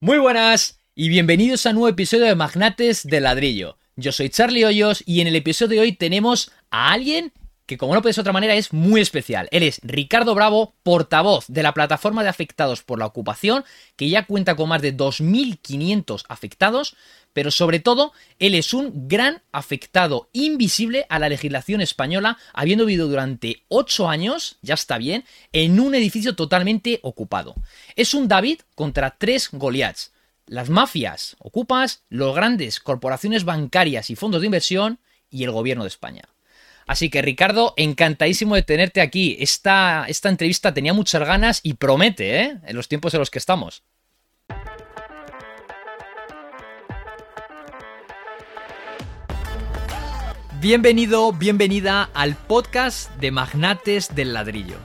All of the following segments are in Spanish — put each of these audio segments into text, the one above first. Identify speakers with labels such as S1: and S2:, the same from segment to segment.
S1: Muy buenas y bienvenidos a un nuevo episodio de Magnates de Ladrillo. Yo soy Charlie Hoyos y en el episodio de hoy tenemos a alguien que como no puede de otra manera es muy especial. Él es Ricardo Bravo, portavoz de la plataforma de afectados por la ocupación, que ya cuenta con más de 2.500 afectados, pero sobre todo él es un gran afectado invisible a la legislación española, habiendo vivido durante 8 años, ya está bien, en un edificio totalmente ocupado. Es un David contra tres Goliaths. Las mafias ocupas, los grandes corporaciones bancarias y fondos de inversión y el gobierno de España. Así que Ricardo, encantadísimo de tenerte aquí. Esta, esta entrevista tenía muchas ganas y promete, ¿eh? En los tiempos en los que estamos. Bienvenido, bienvenida al podcast de Magnates del Ladrillo.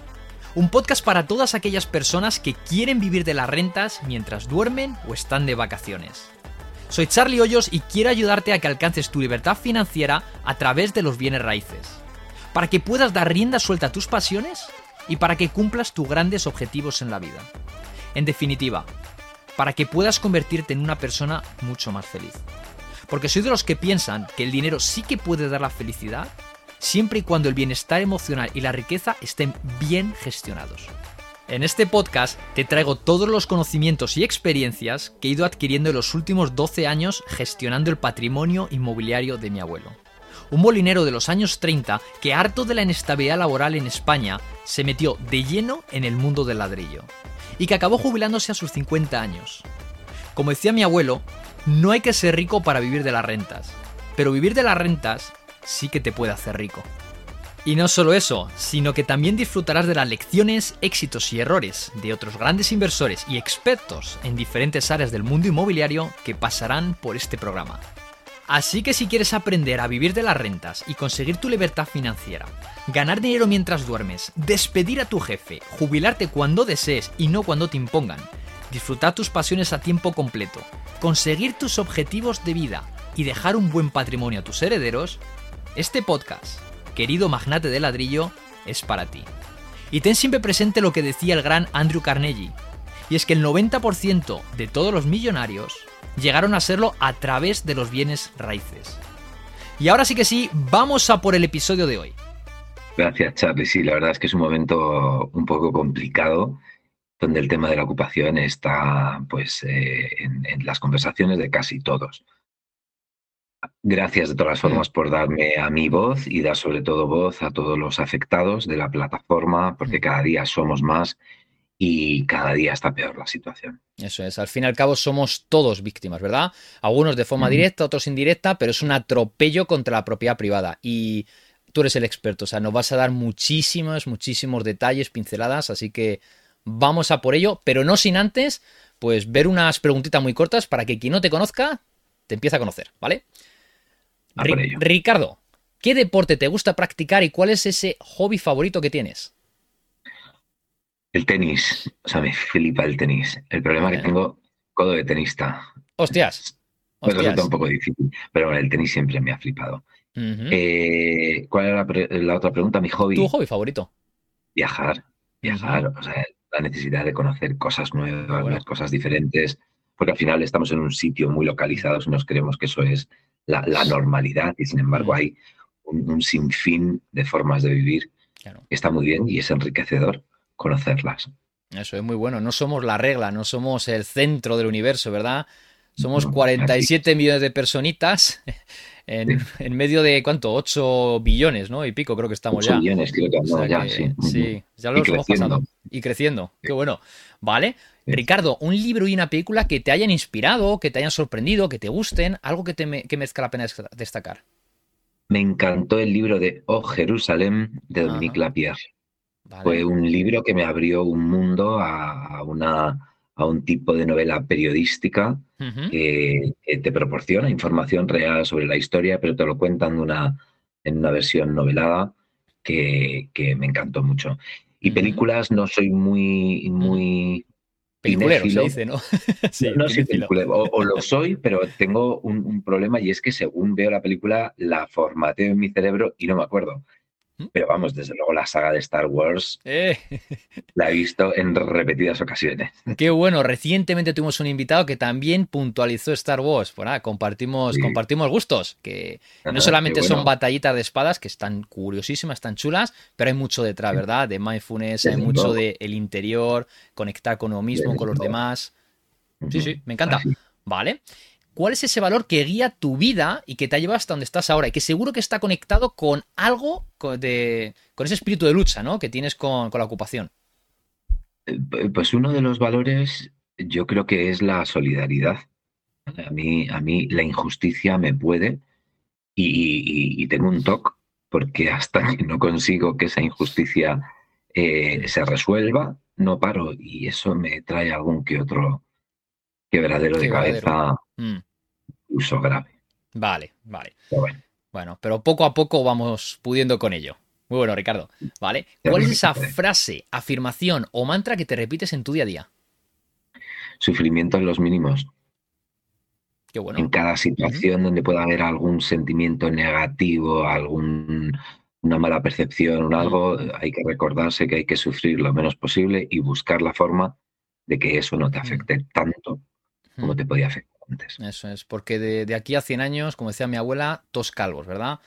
S1: Un podcast para todas aquellas personas que quieren vivir de las rentas mientras duermen o están de vacaciones. Soy Charlie Hoyos y quiero ayudarte a que alcances tu libertad financiera a través de los bienes raíces. Para que puedas dar rienda suelta a tus pasiones y para que cumplas tus grandes objetivos en la vida. En definitiva, para que puedas convertirte en una persona mucho más feliz. Porque soy de los que piensan que el dinero sí que puede dar la felicidad siempre y cuando el bienestar emocional y la riqueza estén bien gestionados. En este podcast te traigo todos los conocimientos y experiencias que he ido adquiriendo en los últimos 12 años gestionando el patrimonio inmobiliario de mi abuelo. Un molinero de los años 30 que harto de la inestabilidad laboral en España se metió de lleno en el mundo del ladrillo y que acabó jubilándose a sus 50 años. Como decía mi abuelo, no hay que ser rico para vivir de las rentas, pero vivir de las rentas sí que te puede hacer rico. Y no solo eso, sino que también disfrutarás de las lecciones, éxitos y errores de otros grandes inversores y expertos en diferentes áreas del mundo inmobiliario que pasarán por este programa. Así que si quieres aprender a vivir de las rentas y conseguir tu libertad financiera, ganar dinero mientras duermes, despedir a tu jefe, jubilarte cuando desees y no cuando te impongan, disfrutar tus pasiones a tiempo completo, conseguir tus objetivos de vida y dejar un buen patrimonio a tus herederos, este podcast, querido magnate de ladrillo, es para ti. Y ten siempre presente lo que decía el gran Andrew Carnegie, y es que el 90% de todos los millonarios llegaron a serlo a través de los bienes raíces. Y ahora sí que sí, vamos a por el episodio de hoy.
S2: Gracias, Charlie. Sí, la verdad es que es un momento un poco complicado donde el tema de la ocupación está pues, eh, en, las conversaciones de casi todos. Gracias de todas formas por darme a mi voz y dar sobre todo voz a todos los afectados de la plataforma, porque cada día somos más y cada día está peor la situación.
S1: Eso es, al fin y al cabo somos todos víctimas, ¿verdad? Algunos de forma directa, otros indirecta, pero es un atropello contra la propiedad privada. Y tú eres el experto, o sea, nos vas a dar muchísimos, muchísimos detalles, pinceladas, así que vamos a por ello, pero no sin antes, pues ver unas preguntitas muy cortas para que quien no te conozca te empiece a conocer, ¿vale? Ricardo, ¿qué deporte te gusta practicar y cuál es ese hobby favorito que tienes?
S2: El tenis, o sea, me flipa el tenis. El problema es que tengo codo de tenista.
S1: Hostias.
S2: Me resulta un poco difícil, pero bueno, el tenis siempre me ha flipado. Eh, ¿Cuál era la, otra pregunta? Mi hobby.
S1: ¿Tu hobby favorito?
S2: Viajar, viajar, o sea, la necesidad de conocer cosas nuevas, cosas diferentes, porque al final estamos en un sitio muy localizado y nos creemos que eso es la, normalidad y sin embargo hay un, sinfín de formas de vivir está muy bien y es enriquecedor conocerlas.
S1: Eso es muy bueno. No somos la regla, no somos el centro del universo, ¿verdad? Somos 47 millones de personitas en, medio de, ¿cuánto? 8 billones, ¿no? Y pico creo que estamos 8
S2: ya. billones, creo que ya, sí.
S1: Sí, ya lo hemos pasado. Y creciendo, qué bueno. ¿Vale? Ricardo, un libro y una película que te hayan inspirado, que te hayan sorprendido, que te gusten, algo que, te que merezca la pena destacar.
S2: Me encantó el libro de Oh Jerusalén de Dominique Lapierre. Fue un libro que me abrió un mundo a, una, a un tipo de novela periodística que, te proporciona información real sobre la historia, pero te lo cuentan una, en una versión novelada que, me encantó mucho. Y películas no soy muy, muy
S1: Peliculero, se dice, ¿no?
S2: sí, no soy peliculero, o, lo soy, pero tengo un, un, problema y es que según veo la película la formateo en mi cerebro y no me acuerdo. ¿Mm? Pero vamos, desde luego la saga de Star Wars
S1: eh.
S2: la he visto en repetidas ocasiones.
S1: Qué bueno, recientemente tuvimos un invitado que también puntualizó Star Wars. Bueno, compartimos, compartimos gustos, que no solamente son batallitas de espadas, que están curiosísimas, están chulas, pero hay mucho detrás, ¿verdad? De mindfulness, hay mucho del el interior, conectar con uno mismo, con los demás. Sí, sí, me encanta. Vale. ¿Cuál es ese valor que guía tu vida y que te ha llevado hasta donde estás ahora? Y que seguro que está conectado con algo de, con ese espíritu de lucha, ¿no? Que tienes con, la ocupación.
S2: Eh, pues uno de los valores yo creo que es la solidaridad. A mí, a mí la injusticia me puede y, tengo un toque porque hasta que no consigo que esa injusticia eh, se resuelva, no paro y eso me trae algún que otro quebradero de cabeza mm. uso grave.
S1: Vale, vale. bueno. pero poco a poco vamos pudiendo con ello. Muy bueno, Ricardo. ¿Vale? ¿Cuál es esa frase, afirmación o mantra que te repites en tu día a día?
S2: Sufrimiento en los mínimos.
S1: Qué bueno.
S2: En cada situación donde pueda haber algún sentimiento negativo, algún una mala percepción o algo, hay que recordarse que hay que sufrir lo menos posible y buscar la forma de que eso no te afecte tanto como te podía afectar antes.
S1: Eso es, porque de, aquí a 100 años, como decía mi abuela, tos calvos, ¿verdad?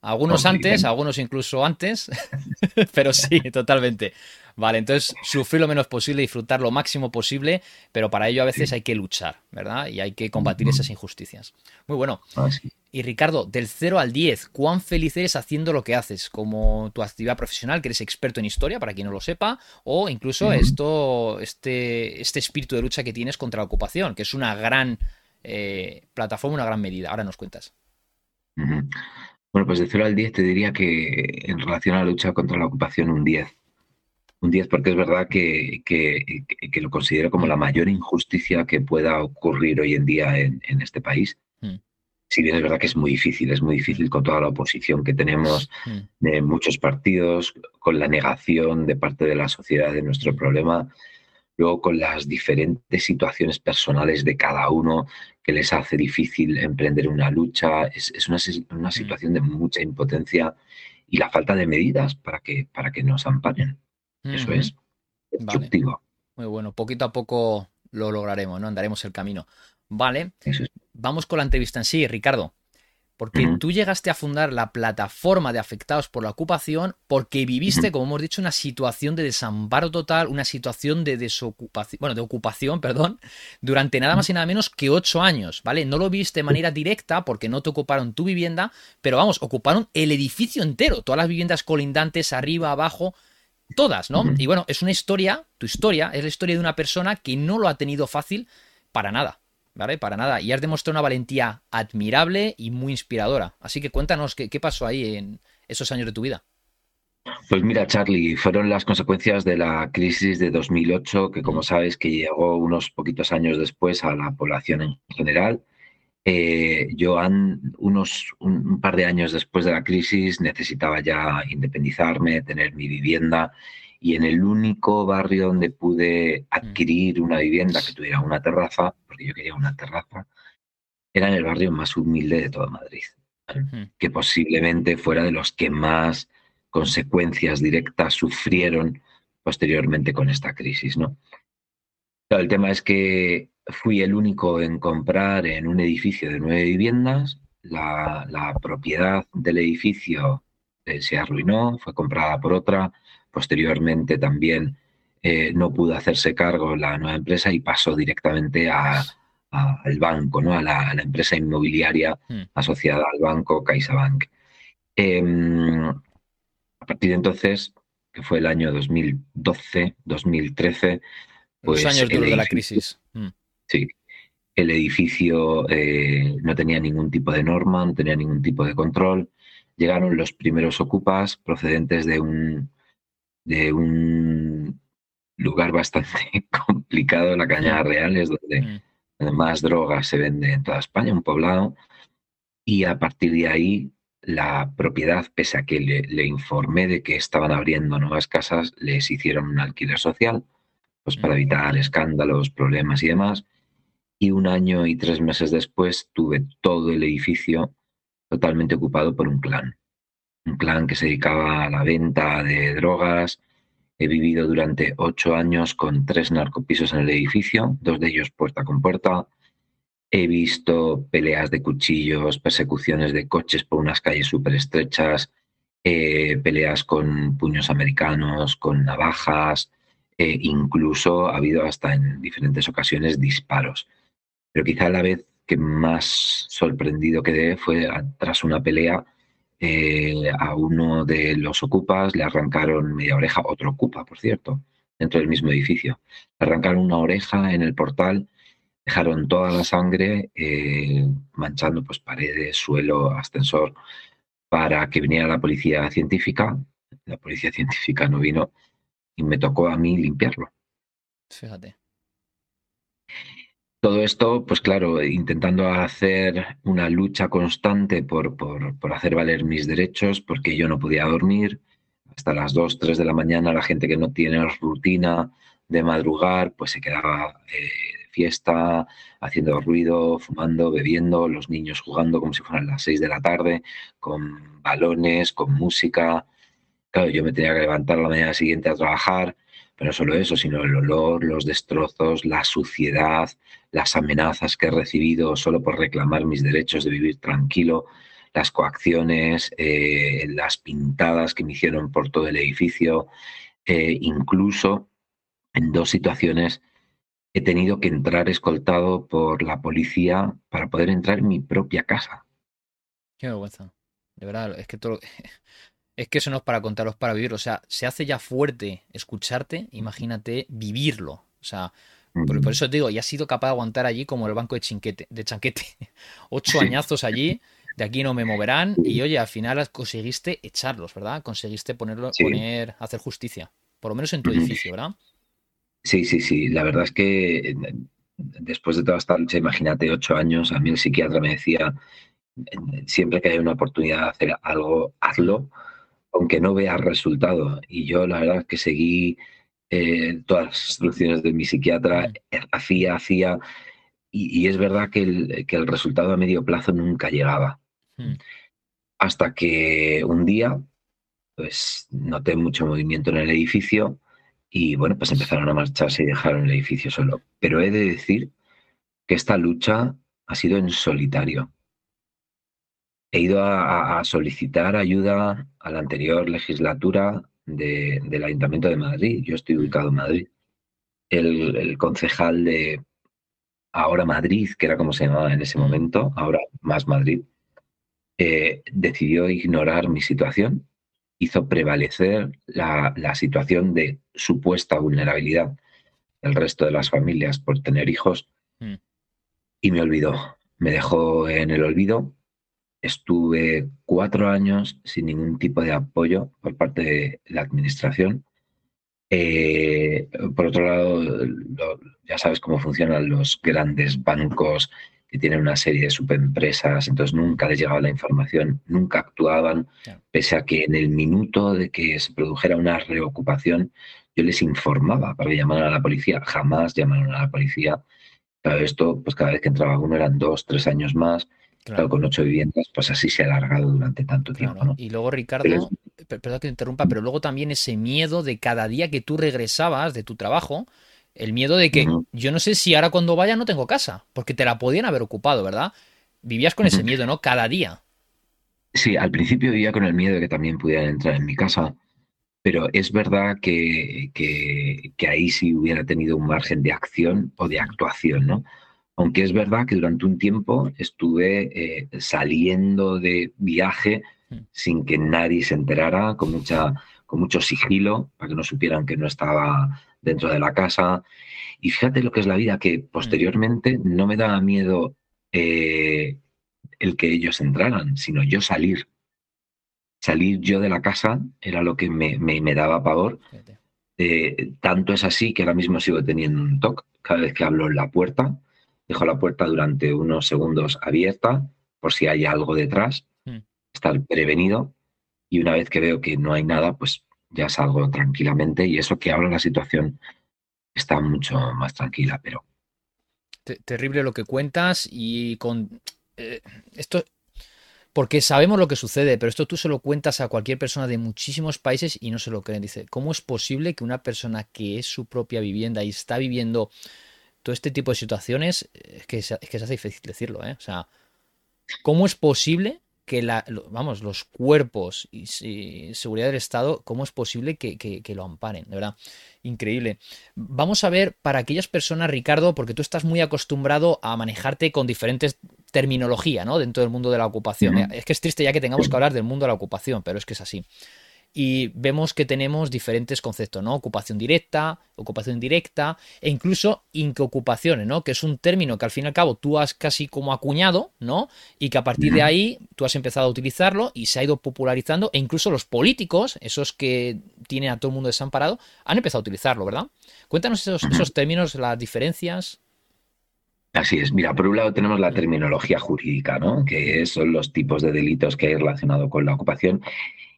S1: Algunos antes, algunos incluso antes, pero sí, totalmente. Vale, entonces sufrir lo menos posible, disfrutar lo máximo posible, pero para ello a veces hay que luchar, ¿verdad? Y hay que combatir esas injusticias. Muy bueno.
S2: Ah,
S1: y Ricardo, del 0 al 10, ¿cuán feliz eres haciendo lo que haces? Como tu actividad profesional, que eres experto en historia, para quien no lo sepa, o incluso esto, este, este espíritu de lucha que tienes contra la ocupación, que es una gran eh, plataforma, una gran medida. Ahora nos cuentas.
S2: Bueno, pues del 0 al 10 te diría que en relación a la lucha contra la ocupación, un 10 un 10 porque es verdad que, lo considero como la mayor injusticia que pueda ocurrir hoy en día en, este país. Mm. Si bien es verdad que es muy difícil, es muy difícil con toda la oposición que tenemos mm. de muchos partidos, con la negación de parte de la sociedad de nuestro problema, luego con las diferentes situaciones personales de cada uno que les hace difícil emprender una lucha, es, una, una, mm. situación de mucha impotencia y la falta de medidas para que, para que nos amparen. Eso es.
S1: Muy bueno, poquito a poco lo lograremos, ¿no? Andaremos el camino. Vale. Vamos con la entrevista en sí, Ricardo. Porque tú llegaste a fundar la plataforma de afectados por la ocupación porque viviste, como hemos dicho, una situación de desamparo total, una situación de desocupación, bueno, de ocupación, perdón, durante nada más y nada menos que ocho años, ¿vale? No lo viste de manera directa porque no te ocuparon tu vivienda, pero vamos, ocuparon el edificio entero, todas las viviendas colindantes, arriba, abajo, Todas, ¿no? Y bueno, es una historia, tu historia, es la historia de una persona que no lo ha tenido fácil para nada, ¿vale? Para nada. Y has demostrado una valentía admirable y muy inspiradora. Así que cuéntanos qué, pasó ahí en esos años de tu vida.
S2: Pues mira, Charlie, fueron las consecuencias de la crisis de 2008, que como sabes que llegó unos poquitos años después a la población en general eh, yo unos un, par de años después de la crisis necesitaba ya independizarme, tener mi vivienda y en el único barrio donde pude mm. adquirir una vivienda que tuviera una terraza, porque yo quería una terraza, era en el barrio más humilde de toda Madrid, que posiblemente fuera de los que más consecuencias directas sufrieron posteriormente con esta crisis, ¿no? el tema es que fui el único en comprar en un edificio de nueve viviendas. La, propiedad del edificio eh, se arruinó, fue comprada por otra. Posteriormente también eh, no pudo hacerse cargo la nueva empresa y pasó directamente al banco, ¿no? a, la, empresa inmobiliaria hmm. asociada al banco CaixaBank. Em, a partir de entonces, que fue el año 2012, 2013, pues...
S1: Los años duros de la crisis. Hmm.
S2: Sí. El edificio eh, no tenía ningún tipo de norma, no tenía ningún tipo de control. Llegaron los primeros ocupas procedentes de un, de un lugar bastante complicado, la Cañada Real, es donde mm. más drogas se vende en toda España, un poblado. Y a partir de ahí, la propiedad, pese a que le, le informé de que estaban abriendo nuevas casas, les hicieron un alquiler social, pues para mm. evitar escándalos, problemas y demás y un año y tres meses después tuve todo el edificio totalmente ocupado por un clan. un clan que se dedicaba a la venta de drogas. He vivido durante ocho años con tres narcopisos en el edificio, dos de ellos puerta con puerta. He visto peleas de cuchillos, persecuciones de coches por unas calles súper estrechas, eh, peleas con puños americanos, con navajas, eh, incluso ha habido hasta en diferentes ocasiones disparos. Pero quizá la vez que más sorprendido quedé fue tras una pelea eh, a uno de los ocupas, le arrancaron media oreja, otro ocupa, por cierto, dentro del mismo edificio. Le arrancaron una oreja en el portal, dejaron toda la sangre eh, manchando pues, paredes, suelo, ascensor, para que viniera la policía científica. La policía científica no vino y me tocó a mí limpiarlo.
S1: Fíjate.
S2: Todo esto, pues claro, intentando hacer una lucha constante por, por, hacer valer mis derechos, porque yo no podía dormir. Hasta las 2, 3 de la mañana la gente que no tiene rutina de madrugar, pues se quedaba eh, de fiesta, haciendo ruido, fumando, bebiendo, los niños jugando como si fueran las 6 de la tarde, con balones, con música. Claro, yo me tenía que levantar la mañana siguiente a trabajar, no solo eso, sino el olor, los destrozos, la suciedad, las amenazas que he recibido solo por reclamar mis derechos de vivir tranquilo, las coacciones, eh, las pintadas que me hicieron por todo el edificio, eh, incluso en dos situaciones he tenido que entrar escoltado por la policía para poder entrar en mi propia casa.
S1: Qué vergüenza. De verdad, es que todo, es que eso no es para contaros, para vivirlo. O sea, se hace ya fuerte escucharte, imagínate vivirlo. O sea, por, eso te digo, y has sido capaz de aguantar allí como el banco de, chinquete, de chanquete. Ocho añazos allí, de aquí no me moverán. Y oye, al final conseguiste echarlos, ¿verdad? Conseguiste ponerlo, poner, hacer justicia. Por lo menos en tu edificio, ¿verdad?
S2: Sí, sí, sí. La verdad es que eh, después de toda esta lucha, imagínate, ocho años, a mí el psiquiatra me decía, siempre que hay una oportunidad de hacer algo, hazlo aunque no vea resultado. Y yo la verdad es que seguí eh, todas las instrucciones de mi psiquiatra, eh, hacía, hacía, y, es verdad que el, que el, resultado a medio plazo nunca llegaba. Mm. Hasta que un día, pues noté mucho movimiento en el edificio y bueno, pues empezaron a marcharse y dejaron el edificio solo. Pero he de decir que esta lucha ha sido en solitario he ido a, solicitar ayuda a la anterior legislatura del Ayuntamiento de Madrid. Yo estoy ubicado en Madrid. El, concejal de Ahora Madrid, que era como se llamaba en ese momento, ahora más Madrid, eh, decidió ignorar mi situación, hizo prevalecer la, la situación de supuesta vulnerabilidad del resto de las familias por tener hijos mm. y me olvidó. Me dejó en el olvido estuve cuatro años sin ningún tipo de apoyo por parte de la administración. Eh, por otro lado, ya sabes cómo funcionan los grandes bancos que tienen una serie de subempresas, entonces nunca les llegaba la información, nunca actuaban, pese a que en el minuto de que se produjera una reocupación, yo les informaba para que llamaran a la policía, jamás llamaron a la policía. Claro, esto, pues cada vez que entraba uno eran dos, tres años más, Claro. con ocho viviendas, pues así se ha alargado durante tanto tiempo.
S1: Y luego, Ricardo, perdón que te interrumpa, pero luego también ese miedo de cada día que tú regresabas de tu trabajo, el miedo de que yo no sé si ahora cuando vaya no tengo casa, porque te la podían haber ocupado, ¿verdad? Vivías con ese miedo, ¿no? Cada día.
S2: Sí, al principio vivía con el miedo de que también pudieran entrar en mi casa, pero es verdad que, que, que ahí sí hubiera tenido un margen de acción o de actuación, ¿no? Aunque es verdad que durante un tiempo estuve eh, saliendo de viaje mm. sin que nadie se enterara, con, mucha, con mucho sigilo, para que no supieran que no estaba dentro de la casa. Y fíjate lo que es la vida, que mm. posteriormente no me daba miedo eh, el que ellos entraran, sino yo salir. Salir yo de la casa era lo que me, me, daba pavor. Eh, tanto es así que ahora mismo sigo teniendo un toque cada vez que hablo en la puerta dejo la puerta durante unos segundos abierta por si hay algo detrás, mm. estar prevenido y una vez que veo que no hay nada, pues ya salgo tranquilamente y eso que ahora la situación está mucho más tranquila, pero...
S1: Terrible lo que cuentas y con... Eh, esto Porque sabemos lo que sucede, pero esto tú se lo cuentas a cualquier persona de muchísimos países y no se lo creen. Dice, ¿cómo es posible que una persona que es su propia vivienda y está viviendo todo este tipo de situaciones, es que, es que se hace difícil decirlo, ¿eh? O sea, ¿cómo es posible que la, vamos, los cuerpos y, seguridad del Estado, ¿cómo es posible que, que, lo amparen? De verdad, increíble. Vamos a ver para aquellas personas, Ricardo, porque tú estás muy acostumbrado a manejarte con diferentes terminología, ¿no? Dentro del mundo de la ocupación. Es que es triste ya que tengamos que hablar del mundo de la ocupación, pero es que es así y vemos que tenemos diferentes conceptos, ¿no? Ocupación directa, ocupación indirecta e incluso inqueocupaciones, ¿no? Que es un término que al fin y al cabo tú has casi como acuñado, ¿no? Y que a partir de ahí tú has empezado a utilizarlo y se ha ido popularizando e incluso los políticos, esos que tienen a todo el mundo desamparado, han empezado a utilizarlo, ¿verdad? Cuéntanos esos, esos términos, las diferencias.
S2: Así es. Mira, por un lado tenemos la terminología jurídica, ¿no? Que son los tipos de delitos que hay relacionado con la ocupación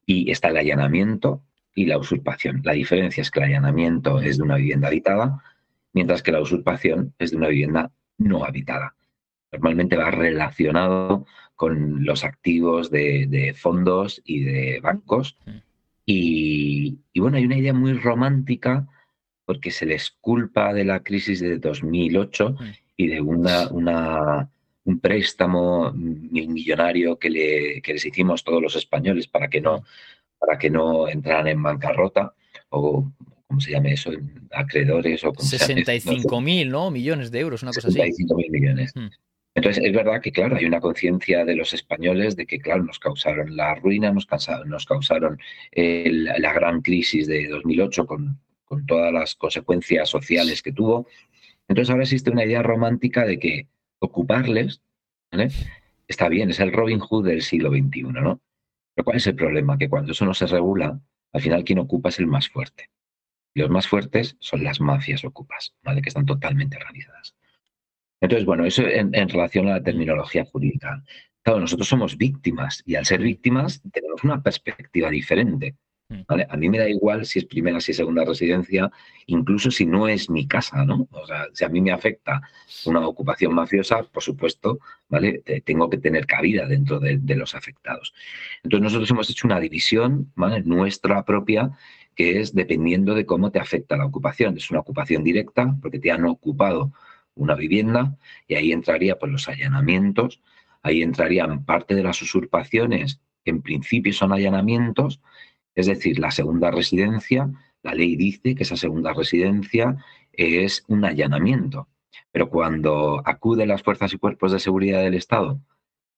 S2: y está el allanamiento y la usurpación. La diferencia es que el allanamiento es de una vivienda habitada, mientras que la usurpación es de una vivienda no habitada. Normalmente va relacionado con los activos de, fondos y de bancos. Y, bueno, hay una idea muy romántica porque se les culpa de la crisis de 2008 y de una, una, un préstamo millonario que, le, que les hicimos todos los españoles para que no, para que no entraran en bancarrota o ¿cómo se llame eso? Acreedores o
S1: 65 mil, ¿no? Millones de euros, una cosa así.
S2: 65 mil millones. Hmm. Entonces, es verdad que, claro, hay una conciencia de los españoles de que, claro, nos causaron la ruina, nos, causaron, nos causaron la gran crisis de 2008 con, con todas las consecuencias sociales que tuvo. Entonces, ahora existe una idea romántica de que ocuparles, está bien, es el Robin Hood del siglo XXI, ¿no? Pero ¿cuál es el problema? Que cuando eso no se regula, al final quien ocupa es el más fuerte. Y los más fuertes son las mafias ocupas, ¿vale? Que están totalmente organizadas. Entonces, bueno, eso en, en relación a la terminología jurídica. Claro, nosotros somos víctimas y al ser víctimas tenemos una perspectiva diferente. Mm. A mí me da igual si es primera, si es segunda residencia, incluso si no es mi casa, ¿no? O sea, si a mí me afecta una ocupación mafiosa, por supuesto, ¿vale? Tengo que tener cabida dentro de, los afectados. Entonces nosotros hemos hecho una división, ¿vale? Nuestra propia, que es dependiendo de cómo te afecta la ocupación. Es una ocupación directa, porque te han ocupado una vivienda, y ahí entraría pues los allanamientos, ahí entrarían parte de las usurpaciones, que en principio son allanamientos, es decir, la segunda residencia, la ley dice que esa segunda residencia es un allanamiento. Pero cuando acuden las fuerzas y cuerpos de seguridad del Estado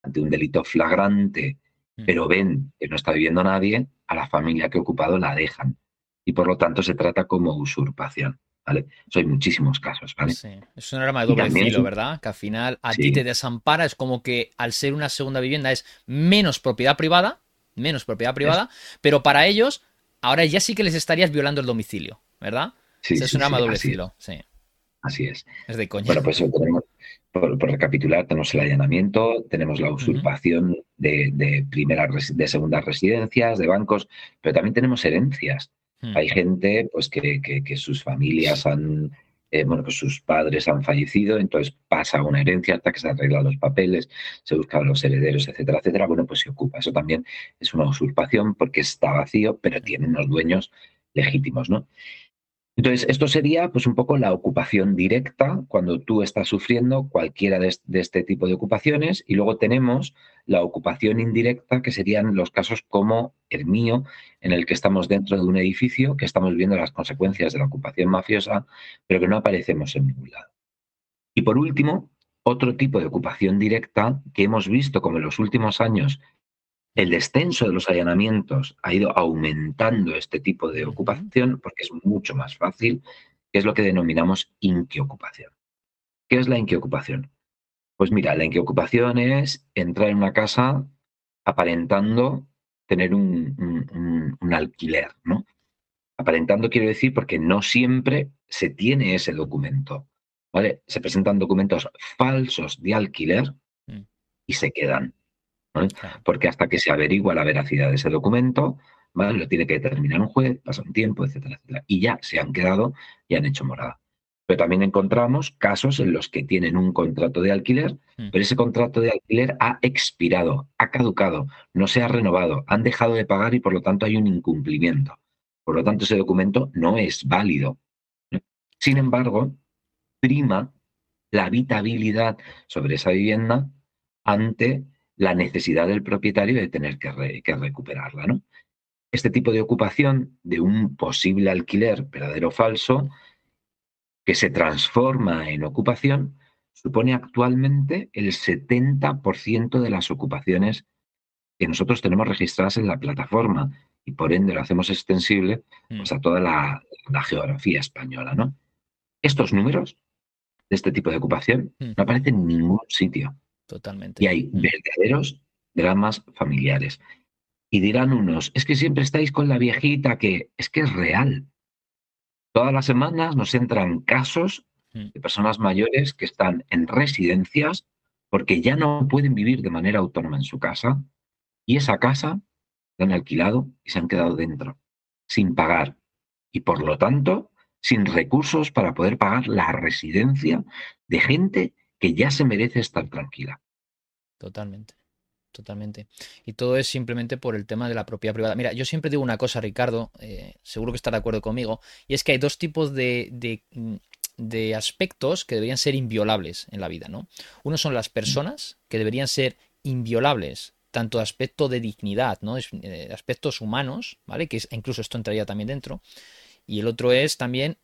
S2: ante un delito flagrante, mm. pero ven que no está viviendo nadie, a la familia que ha ocupado la dejan. Y por lo tanto se trata como usurpación. ¿Vale? Eso hay muchísimos casos, ¿vale?
S1: Sí. Es un arma de doble filo, ¿verdad? Que al final a ti te desampara, es como que al ser una segunda vivienda es menos propiedad privada, menos propiedad privada, pero para ellos, ahora ya sí que les estarías violando el domicilio, ¿verdad?
S2: Sí,
S1: es un arma doble filo, sí.
S2: Así es.
S1: Es de coña.
S2: Bueno, pues tenemos, por, recapitular, tenemos el allanamiento, tenemos la usurpación de, de, de segundas residencias, de bancos, pero también tenemos herencias. Hmm. Hay gente pues, que, que, sus familias han eh, bueno, pues sus padres han fallecido, entonces pasa una herencia hasta que se arreglan los papeles, se buscan los herederos, etcétera, etcétera. Bueno, pues se ocupa. Eso también es una usurpación porque está vacío, pero tiene unos dueños legítimos, ¿no? Entonces, esto sería pues un poco la ocupación directa cuando tú estás sufriendo cualquiera de, este tipo de ocupaciones y luego tenemos la ocupación indirecta que serían los casos como el mío en el que estamos dentro de un edificio, que estamos viendo las consecuencias de la ocupación mafiosa, pero que no aparecemos en ningún lado. Y por último, otro tipo de ocupación directa que hemos visto como en los últimos años el descenso de los allanamientos ha ido aumentando este tipo de ocupación porque es mucho más fácil, que es lo que denominamos inquiocupación. ¿Qué es la inquiocupación? Pues mira, la inquiocupación es entrar en una casa aparentando tener un, alquiler, ¿no? Aparentando quiero decir porque no siempre se tiene ese documento, ¿vale? Se presentan documentos falsos de alquiler mm. y se quedan. Porque hasta que se averigua la veracidad de ese documento, ¿vale? lo tiene que determinar un juez, pasa un tiempo, etcétera, etcétera. Y ya se han quedado y han hecho morada. Pero también encontramos casos en los que tienen un contrato de alquiler, mm. pero ese contrato de alquiler ha expirado, ha caducado, no se ha renovado, han dejado de pagar y por lo tanto hay un incumplimiento. Por lo tanto, ese documento no es válido. Sin embargo, prima la habitabilidad sobre esa vivienda ante la necesidad del propietario de tener que, recuperarla. ¿no? Este tipo de ocupación de un posible alquiler verdadero o falso que se transforma en ocupación supone actualmente el 70% de las ocupaciones que nosotros tenemos registradas en la plataforma y por ende lo hacemos extensible pues, a toda la, geografía española. ¿no? Estos números de este tipo de ocupación no aparecen en ningún sitio.
S1: Totalmente.
S2: Y hay verdaderos dramas familiares. Y dirán unos, es que siempre estáis con la viejita que es que es real. Todas las semanas nos entran casos de personas mayores que están en residencias porque ya no pueden vivir de manera autónoma en su casa y esa casa la han alquilado y se han quedado dentro, sin pagar. Y por lo tanto, sin recursos para poder pagar la residencia de gente que ya se merece estar tranquila.
S1: Totalmente. Totalmente. Y todo es simplemente por el tema de la propiedad privada. Mira, yo siempre digo una cosa, Ricardo, eh, seguro que está de acuerdo conmigo, y es que hay dos tipos de, de, mm, de, aspectos que deberían ser inviolables en la vida, ¿no? Uno son las personas, que deberían ser inviolables, tanto aspecto de dignidad, ¿no? De aspectos humanos, ¿vale? Que incluso esto entraría también dentro. Y el otro es también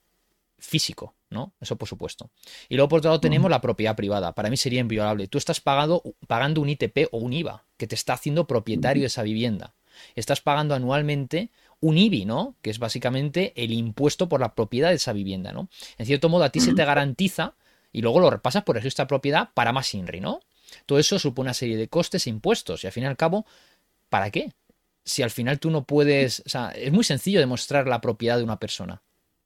S1: físico, ¿no? Eso por supuesto. Y luego por otro lado tenemos la propiedad privada. Para mí sería inviolable. Tú estás pagando, pagando un ITP o un IVA que te está haciendo propietario de esa vivienda. Estás pagando anualmente un IBI, ¿no? Que es básicamente el impuesto por la propiedad de esa vivienda, ¿no? En cierto modo a ti se te garantiza y luego lo repasas por esta propiedad para más INRI, ¿no? Todo eso supone una serie de costes e impuestos y al fin y al cabo, ¿para qué? Si al final tú no puedes, o sea, es muy sencillo demostrar la propiedad de una persona.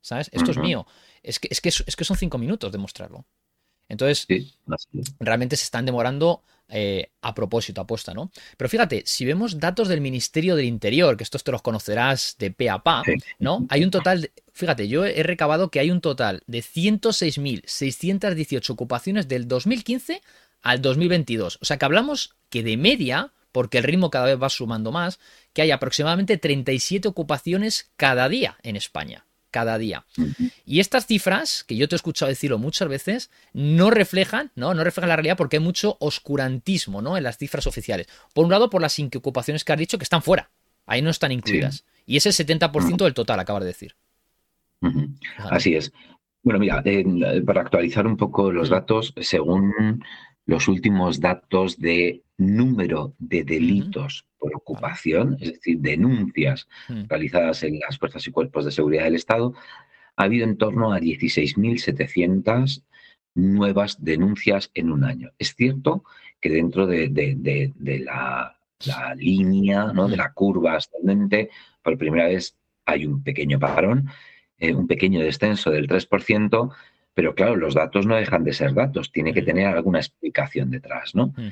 S1: ¿Sabes? Esto es mío. Es que, es, que, es que son cinco minutos de mostrarlo. Entonces, realmente se están demorando eh, a propósito, apuesta, ¿no? Pero fíjate, si vemos datos del Ministerio del Interior, que estos te los conocerás de pe a pa, ¿no? Hay un total, fíjate, yo he recabado que hay un total de 106.618 ocupaciones del 2015 al 2022. O sea que hablamos que de media, porque el ritmo cada vez va sumando más, que hay aproximadamente 37 ocupaciones cada día en España cada día. Y estas cifras, que yo te he escuchado decirlo muchas veces, no reflejan, ¿no? No reflejan la realidad porque hay mucho oscurantismo, ¿no? En las cifras oficiales. Por un lado, por las ocupaciones que has dicho que están fuera. Ahí no están incluidas. Y es el 70% del total, acabas de decir.
S2: Así es. Bueno, mira, para actualizar un poco los datos, según los últimos datos de número de delitos por ocupación, es decir, denuncias mm. realizadas en las fuerzas y cuerpos de seguridad del Estado, ha habido en torno a 16.700 nuevas denuncias en un año. Es cierto que dentro de, la, línea, ¿no? de mm. la curva ascendente, por primera vez hay un pequeño parón, eh, un pequeño descenso del 3%, pero claro, los datos no dejan de ser datos, tiene que tener alguna explicación detrás, ¿no? Mm.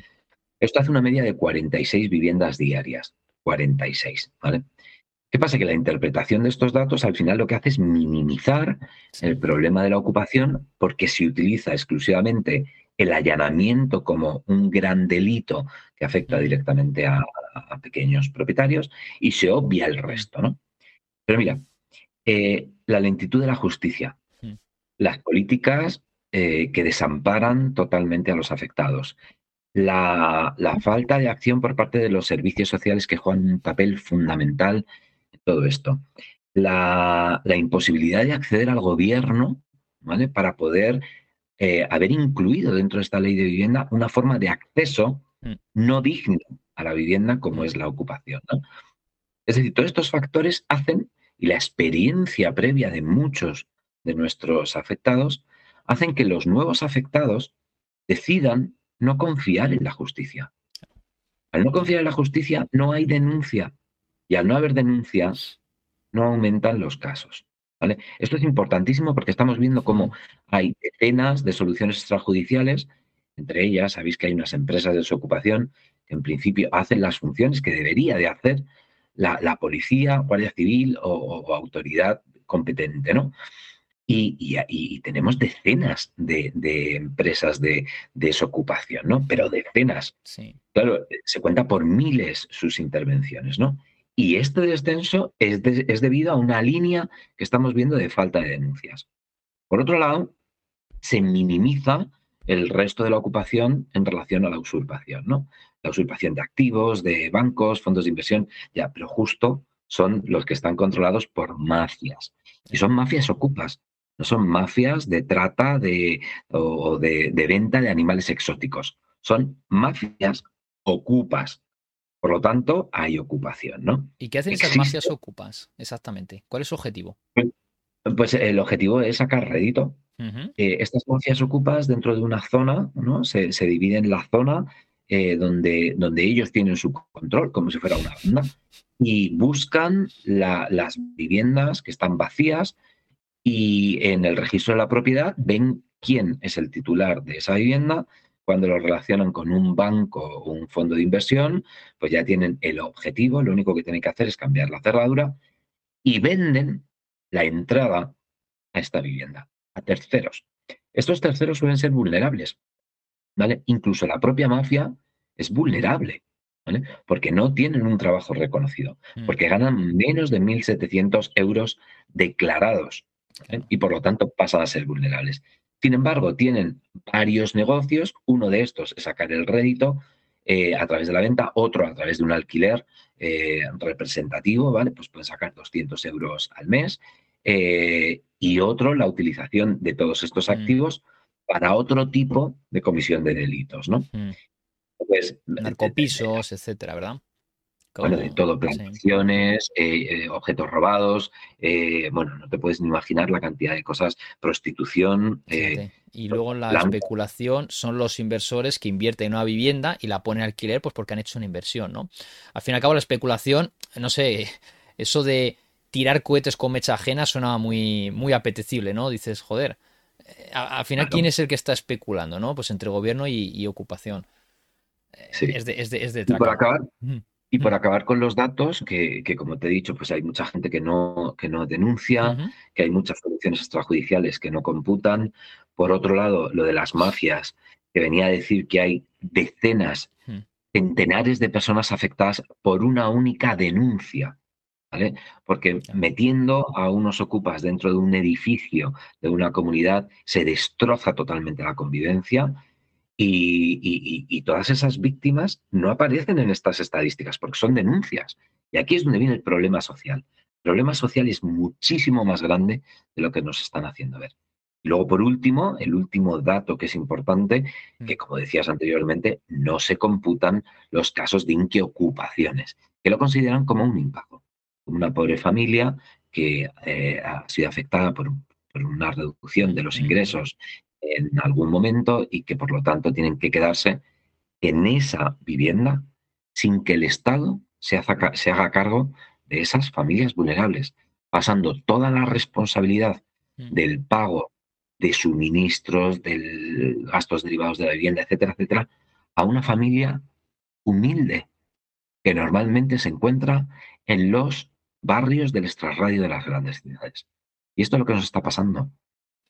S2: Esto hace una media de 46 viviendas diarias. 46, ¿vale? ¿Qué pasa? Que la interpretación de estos datos al final lo que hace es minimizar el problema de la ocupación porque se utiliza exclusivamente el allanamiento como un gran delito que afecta directamente a, pequeños propietarios y se obvia el resto, ¿no? Pero mira, eh, la lentitud de la justicia, las políticas eh, que desamparan totalmente a los afectados, la, falta de acción por parte de los servicios sociales que juegan un papel fundamental en todo esto, la, imposibilidad de acceder al gobierno ¿vale? para poder eh, haber incluido dentro de esta ley de vivienda una forma de acceso mm. no digno a la vivienda como es la ocupación. Es decir, todos estos factores hacen, y la experiencia previa de muchos de nuestros afectados hacen que los nuevos afectados decidan no confiar en la justicia. Al no confiar en la justicia no hay denuncia y al no haber denuncias no aumentan los casos. ¿vale? Esto es importantísimo porque estamos viendo cómo hay decenas de soluciones extrajudiciales, entre ellas sabéis que hay unas empresas de desocupación que en principio hacen las funciones que debería de hacer la, policía, guardia civil o, o autoridad competente, ¿no? Y, tenemos decenas de, empresas de, desocupación, ¿no? Pero decenas. Sí. Claro, se cuenta por miles sus intervenciones, ¿no? Y este descenso es, es debido a una línea que estamos viendo de falta de denuncias. Por otro lado, se minimiza el resto de la ocupación en relación a la usurpación, ¿no? La usurpación de activos, de bancos, fondos de inversión, ya, pero justo son los que están controlados por mafias. Y son mafias ocupas, no son mafias de trata de, o de, venta de animales exóticos. Son mafias ocupas. Por lo tanto, hay ocupación, ¿no?
S1: ¿Y qué hacen esas mafias ocupas exactamente? ¿Cuál es su objetivo?
S2: Pues el objetivo es sacar rédito. Eh, estas mafias ocupas dentro de una zona, ¿no? Se, dividen la zona eh, donde, donde ellos tienen su control, como si fuera una banda, y buscan las viviendas que están vacías y en el registro de la propiedad ven quién es el titular de esa vivienda. Cuando lo relacionan con un banco o un fondo de inversión, pues ya tienen el objetivo, lo único que tienen que hacer es cambiar la cerradura y venden la entrada a esta vivienda a terceros. Estos terceros suelen ser vulnerables, ¿vale? Incluso la propia mafia es vulnerable, ¿vale? Porque no tienen un trabajo reconocido, mm. porque ganan menos de 1.700 euros declarados y por lo tanto pasan a ser vulnerables. Sin embargo, tienen varios negocios, uno de estos es sacar el rédito eh, a través de la venta, otro a través de un alquiler eh, representativo, ¿vale? Pues pueden sacar 200 euros al mes. Eh, y otro, la utilización de todos estos mm. activos para otro tipo de comisión de delitos, ¿no?
S1: Mm. Pues, Narcopisos, etcétera, ¿verdad?
S2: Bueno, de todo, plantaciones, eh, eh, objetos robados, eh, bueno, no te puedes ni imaginar la cantidad de cosas, prostitución.
S1: y luego la especulación son los inversores que invierten en una vivienda y la ponen a alquiler pues porque han hecho una inversión, ¿no? Al fin y al cabo la especulación, no sé, eso de tirar cohetes con mecha ajena suena muy, muy apetecible, ¿no? Dices, joder, al final, ¿quién es el que está especulando, no? Pues entre gobierno y, ocupación.
S2: Sí. Es de, es de, es de acabar, y por acabar con los datos, que, como te he dicho, pues hay mucha gente que no, que no denuncia, que hay muchas soluciones extrajudiciales que no computan. Por otro lado, lo de las mafias, que venía a decir que hay decenas, centenares de personas afectadas por una única denuncia. ¿vale? Porque metiendo a unos ocupas dentro de un edificio, de una comunidad, se destroza totalmente la convivencia y, todas esas víctimas no aparecen en estas estadísticas porque son denuncias. Y aquí es donde viene el problema social. El problema social es muchísimo más grande de lo que nos están haciendo ver. Y luego, por último, el último dato que es importante, mm. que como decías anteriormente, no se computan los casos de inquiocupaciones, que lo consideran como un impago. Una pobre familia que eh, ha sido afectada por, por, una reducción de los mm. ingresos en algún momento y que por lo tanto tienen que quedarse en esa vivienda sin que el Estado se, haga cargo de esas familias vulnerables, pasando toda la responsabilidad mm. del pago de suministros, de gastos derivados de la vivienda, etcétera, etcétera, a una familia humilde que normalmente se encuentra en los barrios del extrarradio de las grandes ciudades. Y esto es lo que nos está pasando.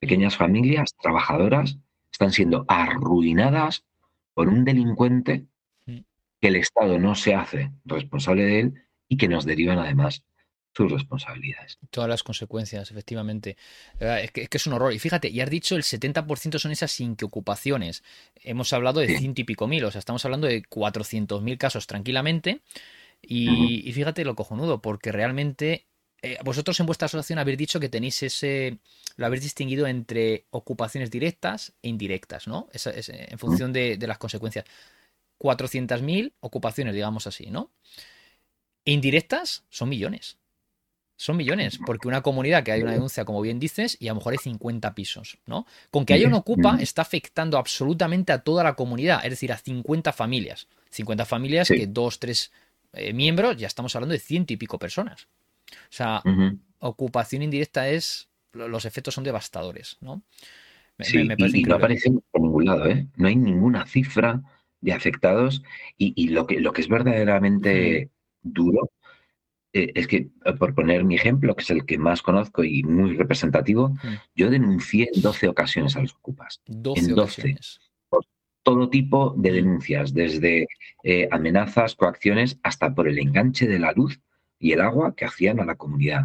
S2: Pequeñas familias trabajadoras están siendo arruinadas por un delincuente mm. que el Estado no se hace responsable de él y que nos derivan además sus responsabilidades.
S1: Todas las consecuencias, efectivamente. Es que, es un horror. Y fíjate, ya has dicho, el 70% son esas inquiocupaciones. Hemos hablado de ciento y pico mil, o sea, estamos hablando de 400.000 casos tranquilamente. Y, y, fíjate lo cojonudo, porque realmente eh, vosotros en vuestra asociación habéis dicho que tenéis ese, lo habéis distinguido entre ocupaciones directas e indirectas, ¿no? en función de, las consecuencias. 400.000 ocupaciones, digamos así, ¿no? Indirectas son millones. Son millones, porque una comunidad que hay una denuncia, como bien dices, y a lo mejor hay 50 pisos, ¿no? Con que haya una ocupa está afectando absolutamente a toda la comunidad, es decir, a 50 familias. 50 familias que dos, tres eh, miembros, ya estamos hablando de ciento y pico personas. O sea, ocupación indirecta es. Los efectos son devastadores, ¿no?
S2: sí, y, no aparece por ningún lado, ¿eh? No hay ninguna cifra de afectados y, lo, que, lo que es verdaderamente duro eh, es que, eh, por poner mi ejemplo, que es el que más conozco y muy representativo, yo denuncié en 12 ocasiones a los ocupas.
S1: 12 en 12.
S2: Por todo tipo de denuncias, desde amenazas, coacciones, hasta por el enganche de la luz y el agua que hacían a la comunidad.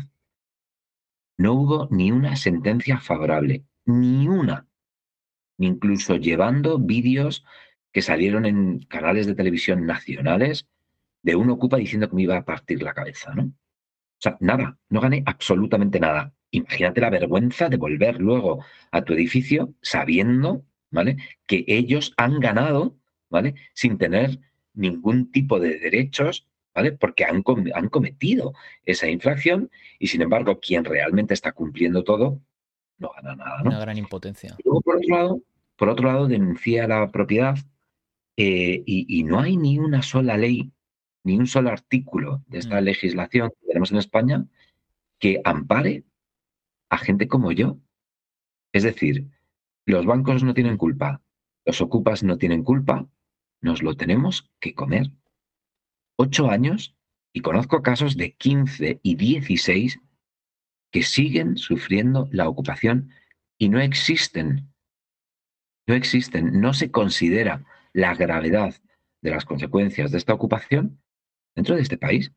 S2: No hubo ni una sentencia favorable, ni una, incluso llevando vídeos que salieron en canales de televisión nacionales de un ocupa diciendo que me iba a partir la cabeza, ¿no? O sea, nada, no gané absolutamente nada. Imagínate la vergüenza de volver luego a tu edificio sabiendo, ¿vale? Que ellos han ganado, ¿vale? Sin tener ningún tipo de derechos, ¿vale? Porque han, han cometido esa infracción y sin embargo quien realmente está cumpliendo todo no gana nada, ¿no?
S1: Una gran impotencia.
S2: luego, por otro lado, por otro lado, denuncia la propiedad eh, y, no hay ni una sola ley, ni un solo artículo de esta mm. legislación que tenemos en España que ampare a gente como yo. Es decir, los bancos no tienen culpa, los ocupas no tienen culpa, nos lo tenemos que comer. Ocho años y conozco casos de 15 y 16 que siguen sufriendo la ocupación y no existen. No existen, no se considera la gravedad de las consecuencias de esta ocupación dentro de este país.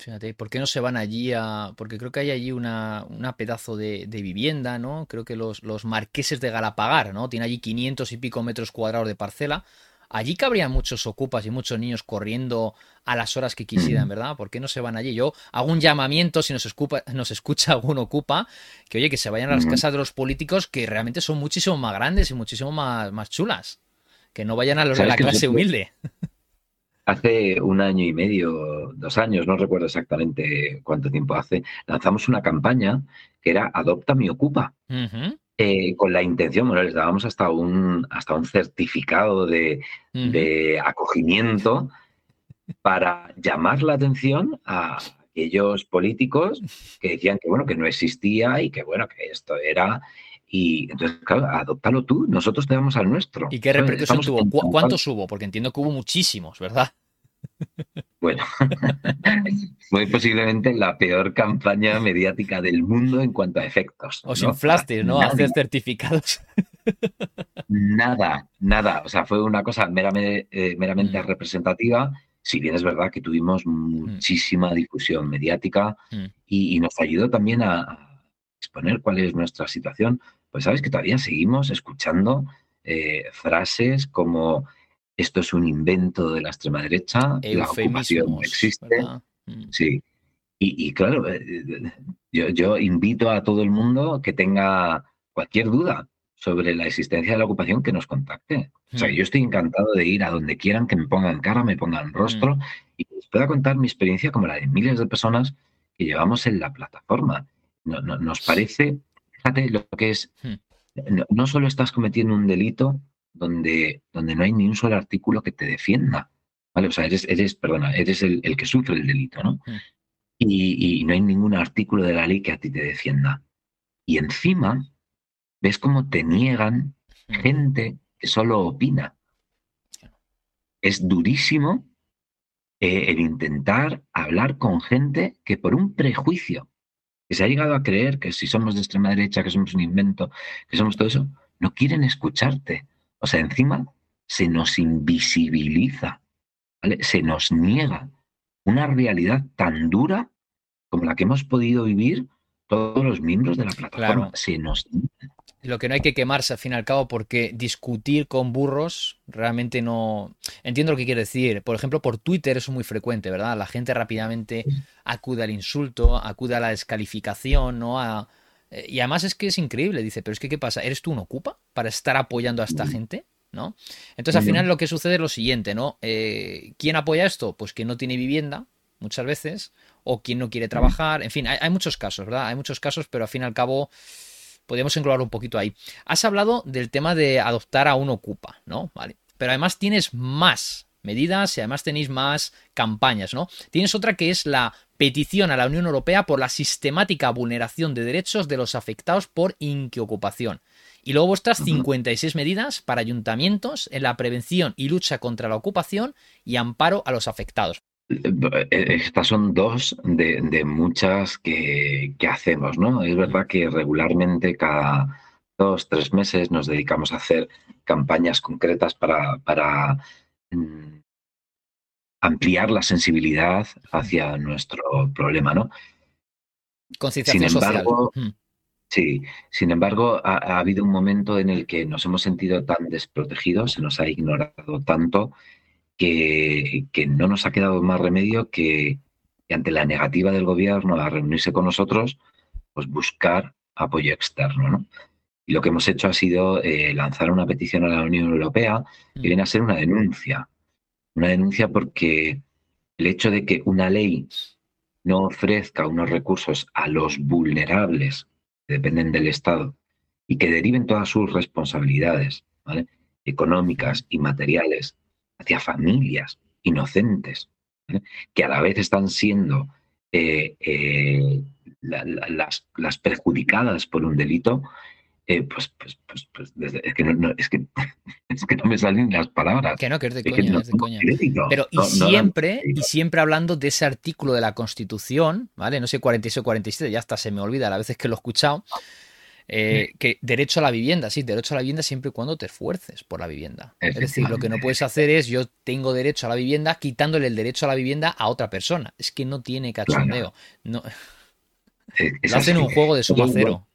S1: Fíjate, ¿por qué no se van allí a...? Porque creo que hay allí una, pedazo de, vivienda, ¿no? Creo que los, los marqueses de Galapagar, ¿no? Tiene allí 500 y pico metros cuadrados de parcela. Allí cabrían muchos ocupas y muchos niños corriendo a las horas que quisieran, ¿verdad? ¿Por qué no se van allí? Yo hago un llamamiento, si nos, nos escucha algún ocupa, que oye, que se vayan a las casas de los políticos que realmente son muchísimo más grandes y muchísimo más, más chulas que no vayan a los de la clase humilde.
S2: Hace un año y medio, dos años, no recuerdo exactamente cuánto tiempo hace, lanzamos una campaña que era Adopta mi Ocupa. Eh, con la intención, bueno, les dábamos hasta un, hasta un certificado de, de acogimiento para llamar la atención a aquellos políticos que decían que bueno, que no existía y que bueno, que esto era y entonces, claro, adóptalo tú, nosotros te damos al nuestro.
S1: ¿Y qué repercusión tuvo? ¿Cuántos hubo? Porque entiendo que hubo muchísimos, ¿verdad?
S2: Bueno, muy posiblemente la peor campaña mediática del mundo en cuanto a efectos.
S1: Os inflaste, ¿no? Hacer certificados.
S2: Nada, nada. O sea, fue una cosa meramente, eh, meramente mm. representativa. Si bien es verdad que tuvimos mm. muchísima difusión mediática mm. y, nos ayudó también a exponer cuál es nuestra situación, pues sabes que todavía seguimos escuchando eh, frases como esto es un invento de la extrema derecha, la ocupación no existe. Mm. Sí. Y, claro, eh, yo, invito a todo el mundo que tenga cualquier duda sobre la existencia de la ocupación que nos contacte. O sea, mm. yo estoy encantado de ir a donde quieran, que me pongan cara, me pongan rostro mm. y les pueda contar mi experiencia como la de miles de personas que llevamos en la plataforma. nos parece fíjate lo que es, no, solo estás cometiendo un delito donde, donde no hay ni un solo artículo que te defienda, ¿vale? O sea, eres, eres perdona, eres el, que sufre el delito, ¿no? Hmm. Y, no hay ningún artículo de la ley que a ti te defienda. Y encima, ves cómo te niegan hmm. gente que solo opina. Es durísimo eh, el intentar hablar con gente que por un prejuicio que se ha llegado a creer que si somos de extrema derecha, que somos un invento, que somos todo eso, no quieren escucharte. O sea, encima se nos invisibiliza, se nos niega una realidad tan dura como la que hemos podido vivir todos los miembros de la plataforma. Se nos
S1: lo que no hay que quemarse al fin y al cabo porque discutir con burros realmente no... Entiendo lo que quiere decir. Por ejemplo, por Twitter es muy frecuente, ¿verdad? La gente rápidamente acude al insulto, acude a la descalificación, ¿no? A... Eh, y además es que es increíble, dice, pero es que ¿qué pasa? ¿Eres tú un ocupa para estar apoyando a esta gente? ¿No? Entonces al final lo que sucede es lo siguiente, ¿no? Eh, ¿Quién apoya esto? Pues que no tiene vivienda, muchas veces, o quien no quiere trabajar, en fin, hay, hay muchos casos, ¿verdad? Hay muchos casos, pero al fin y al cabo podríamos englobar un poquito ahí. Has hablado del tema de adoptar a un ocupa, ¿no? Vale. Pero además tienes más medidas y además tenéis más campañas, ¿no? Tienes otra que es la petición a la Unión Europea por la sistemática vulneración de derechos de los afectados por inquiocupación. Y luego vuestras 56 medidas para ayuntamientos en la prevención y lucha contra la ocupación y amparo a los afectados.
S2: Estas son dos de, muchas que, hacemos, ¿no? Es verdad que regularmente cada dos, tres meses nos dedicamos a hacer campañas concretas para, para ampliar la sensibilidad hacia nuestro problema, ¿no?
S1: Sin embargo,
S2: Sí, sin embargo, ha, habido un momento en el que nos hemos sentido tan desprotegidos, se nos ha ignorado tanto, que, que no nos ha quedado más remedio que, ante la negativa del gobierno a reunirse con nosotros, pues buscar apoyo externo, ¿no? Y lo que hemos hecho ha sido eh, lanzar una petición a la Unión Europea que viene a ser una denuncia. Una denuncia porque el hecho de que una ley no ofrezca unos recursos a los vulnerables dependen del Estado y que deriven todas sus responsabilidades económicas y materiales hacia familias inocentes, que a la vez están siendo eh, eh, las, las, perjudicadas por un delito, eh, pues, pues, pues, pues es, que no, es, que, es que no me salen las palabras.
S1: Que no, que es de coña, es de coña. Pero y siempre, y siempre hablando de ese artículo de la Constitución, ¿vale? No sé, 46 o 47, ya hasta se me olvida a veces que lo he escuchado. Eh, que derecho a la vivienda, sí, derecho a la vivienda siempre y cuando te esfuerces por la vivienda. Es decir, lo que no puedes hacer es yo tengo derecho a la vivienda quitándole el derecho a la vivienda a otra persona. Es que no tiene cachondeo. No. lo hacen un juego de suma cero.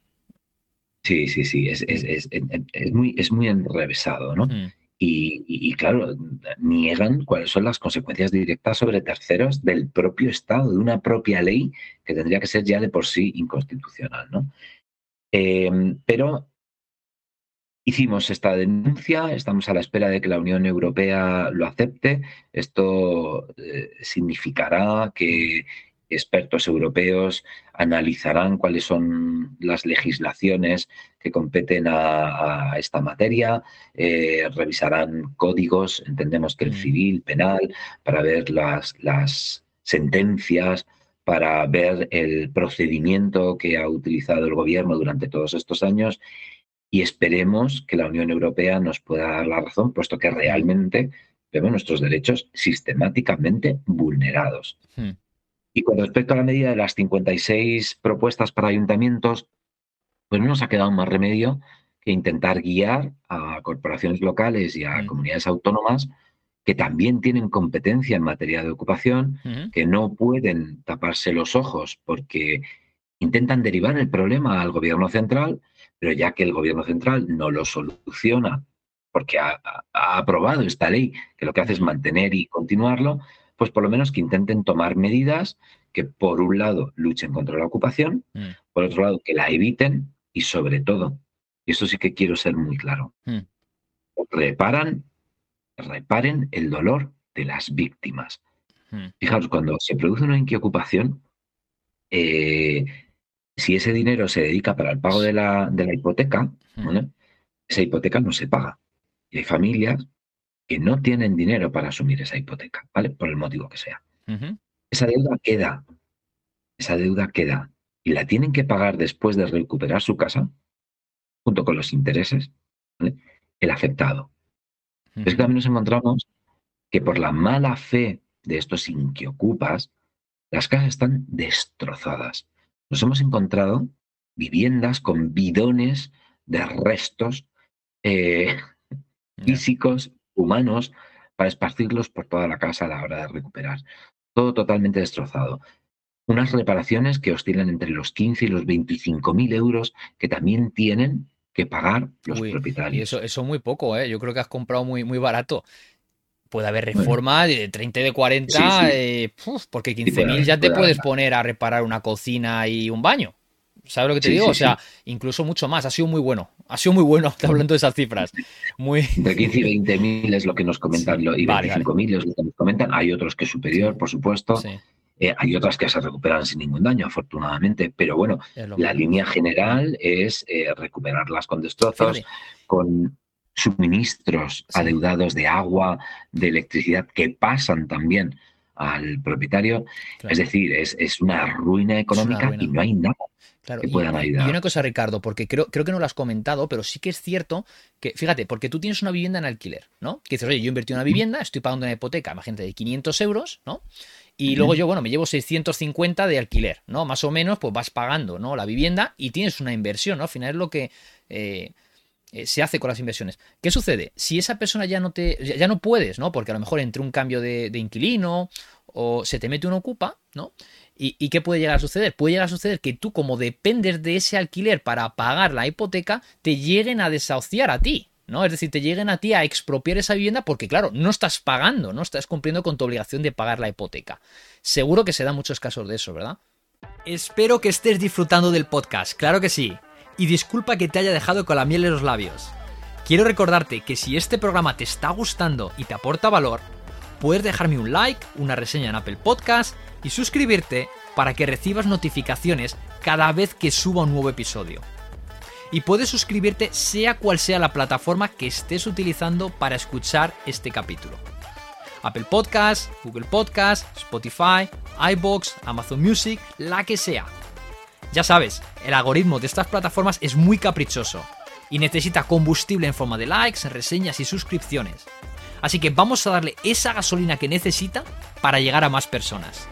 S2: Sí, sí, sí, es, es, es, muy, es muy enrevesado, ¿no? Mm. Y, claro, niegan cuáles son las consecuencias directas sobre terceros del propio Estado, de una propia ley que tendría que ser ya de por sí inconstitucional, ¿no? Em, pero hicimos esta denuncia, estamos a la espera de que la Unión Europea lo acepte. Esto eh, significará que expertos europeos analizarán cuáles son las legislaciones que competen a, esta materia, eh, revisarán códigos, entendemos que el mm. civil, penal, para ver las, las sentencias, para ver el procedimiento que ha utilizado el gobierno durante todos estos años y esperemos que la Unión Europea nos pueda dar la razón, puesto que realmente vemos nuestros derechos sistemáticamente vulnerados. Hmm. Y con respecto a la medida de las 56 propuestas para ayuntamientos, pues no nos ha quedado más remedio que intentar guiar a corporaciones locales y a mm. comunidades autónomas que también tienen competencia en materia de ocupación, que no pueden taparse los ojos porque intentan derivar el problema al gobierno central, pero ya que el gobierno central no lo soluciona porque ha aprobado esta ley, que lo que hace es mantener y continuarlo, pues por lo menos que intenten tomar medidas que por un lado luchen contra la ocupación, mm. por otro lado que la eviten y sobre todo, y esto sí que quiero ser muy claro, mm. reparan, reparen el dolor de las víctimas. Mm. Fijaos, cuando se produce una inquiocupación, eh, si ese dinero se dedica para el pago de la, de la hipoteca, esa hipoteca no se paga. Y hay familias que no tienen dinero para asumir esa hipoteca, ¿vale? Por el motivo que sea. Esa deuda queda, esa deuda queda y la tienen que pagar después de recuperar su casa, junto con los intereses, el afectado. Es que también nos encontramos que por la mala fe de estos inquiocupas, las casas están destrozadas. Nos hemos encontrado viviendas con bidones de restos eh, físicos humanos para esparcirlos por toda la casa a la hora de recuperar. Todo totalmente destrozado. Unas reparaciones que oscilan entre los 15 y los 25 mil euros que también tienen que pagar los propietarios.
S1: Y eso, eso muy poco, ¿eh? Yo creo que has comprado muy, muy barato. Puede haber reforma de 30 y de 40, eh, porque 15.000 ya te puedes poner a reparar una cocina y un baño. ¿Sabes lo que te digo? o sea, incluso mucho más. Ha sido muy bueno. Ha sido muy bueno hablando de esas cifras. Muy...
S2: De 15 y 20 mil es lo que nos comentan y 25 mil es lo que nos comentan. Hay otros que es superior, por supuesto. Eh, hay otras que se recuperan sin ningún daño, afortunadamente. Pero bueno, la línea general es eh, recuperarlas con destrozos, con suministros adeudados de agua, de electricidad, que pasan también al propietario. Es decir, es, es, una ruina económica y no hay nada Claro, y,
S1: una cosa, Ricardo, porque creo, creo que no lo has comentado, pero sí que es cierto que, fíjate, porque tú tienes una vivienda en alquiler, ¿no? Que dices, oye, yo invertí en una vivienda, estoy pagando una hipoteca, imagínate, de 500 euros, ¿no? Y luego yo, bueno, me llevo 650 de alquiler, ¿no? Más o menos, pues vas pagando, ¿no? La vivienda y tienes una inversión, ¿no? Al final es lo que eh, eh, se hace con las inversiones. ¿Qué sucede? Si esa persona ya no te. ya no puedes, ¿no? Porque a lo mejor entre un cambio de, inquilino o se te mete un ocupa, ¿no? ¿Y, qué puede llegar a suceder? Puede llegar a suceder que tú, como dependes de ese alquiler para pagar la hipoteca, te lleguen a desahuciar a ti, ¿no? Es decir, te lleguen a ti a expropiar esa vivienda porque, claro, no estás pagando, no estás cumpliendo con tu obligación de pagar la hipoteca. Seguro que se dan muchos casos de eso, ¿verdad? Espero que estés disfrutando del podcast, claro que sí y disculpa que te haya dejado con la miel en los labios. Quiero recordarte que si este programa te está gustando y te aporta valor, puedes dejarme un like, una reseña en Apple Podcast y suscribirte para que recibas notificaciones cada vez que suba un nuevo episodio. Y puedes suscribirte sea cual sea la plataforma que estés utilizando para escuchar este capítulo. Apple Podcast, Google Podcast, Spotify, iBox, Amazon Music, la que sea. Ya sabes, el algoritmo de estas plataformas es muy caprichoso y necesita combustible en forma de likes, reseñas y suscripciones. Así que vamos a darle esa gasolina que necesita para llegar a más personas.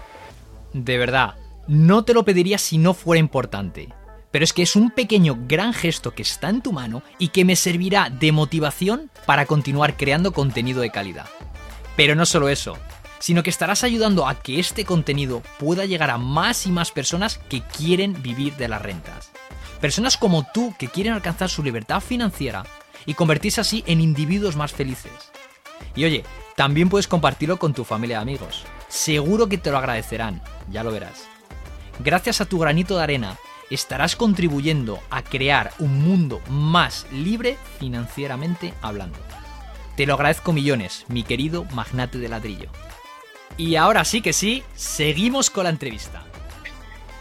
S1: De verdad, no te lo pediría si no fuera importante. Pero es que es un pequeño gran gesto que está en tu mano y que me servirá de motivación para continuar creando contenido de calidad. Pero no solo eso, sino que estarás ayudando a que este contenido pueda llegar a más y más personas que quieren vivir de las rentas. Personas como tú que quieren alcanzar su libertad financiera y convertirse así en individuos más felices. Y oye, también puedes compartirlo con tu familia y amigos. Seguro que te lo agradecerán, ya lo verás. Gracias a tu granito de arena, estarás contribuyendo a crear un mundo más libre financieramente hablando. Te lo agradezco millones, mi querido magnate de ladrillo. Y ahora sí que sí, seguimos con la entrevista.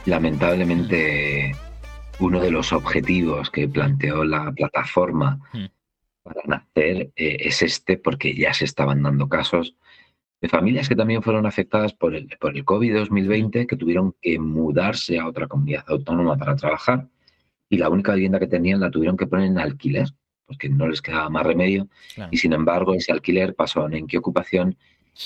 S2: Lamentablemente, uno de los objetivos que planteó la plataforma hmm. para nacer eh, es este, porque ya se estaban dando casos de familias que también fueron afectadas por el, por el COVID-2020, que tuvieron que mudarse a otra comunidad autónoma para trabajar y la única vivienda que tenían la tuvieron que poner en alquiler, porque no les quedaba más remedio. Y sin embargo, ese alquiler pasó en qué ocupación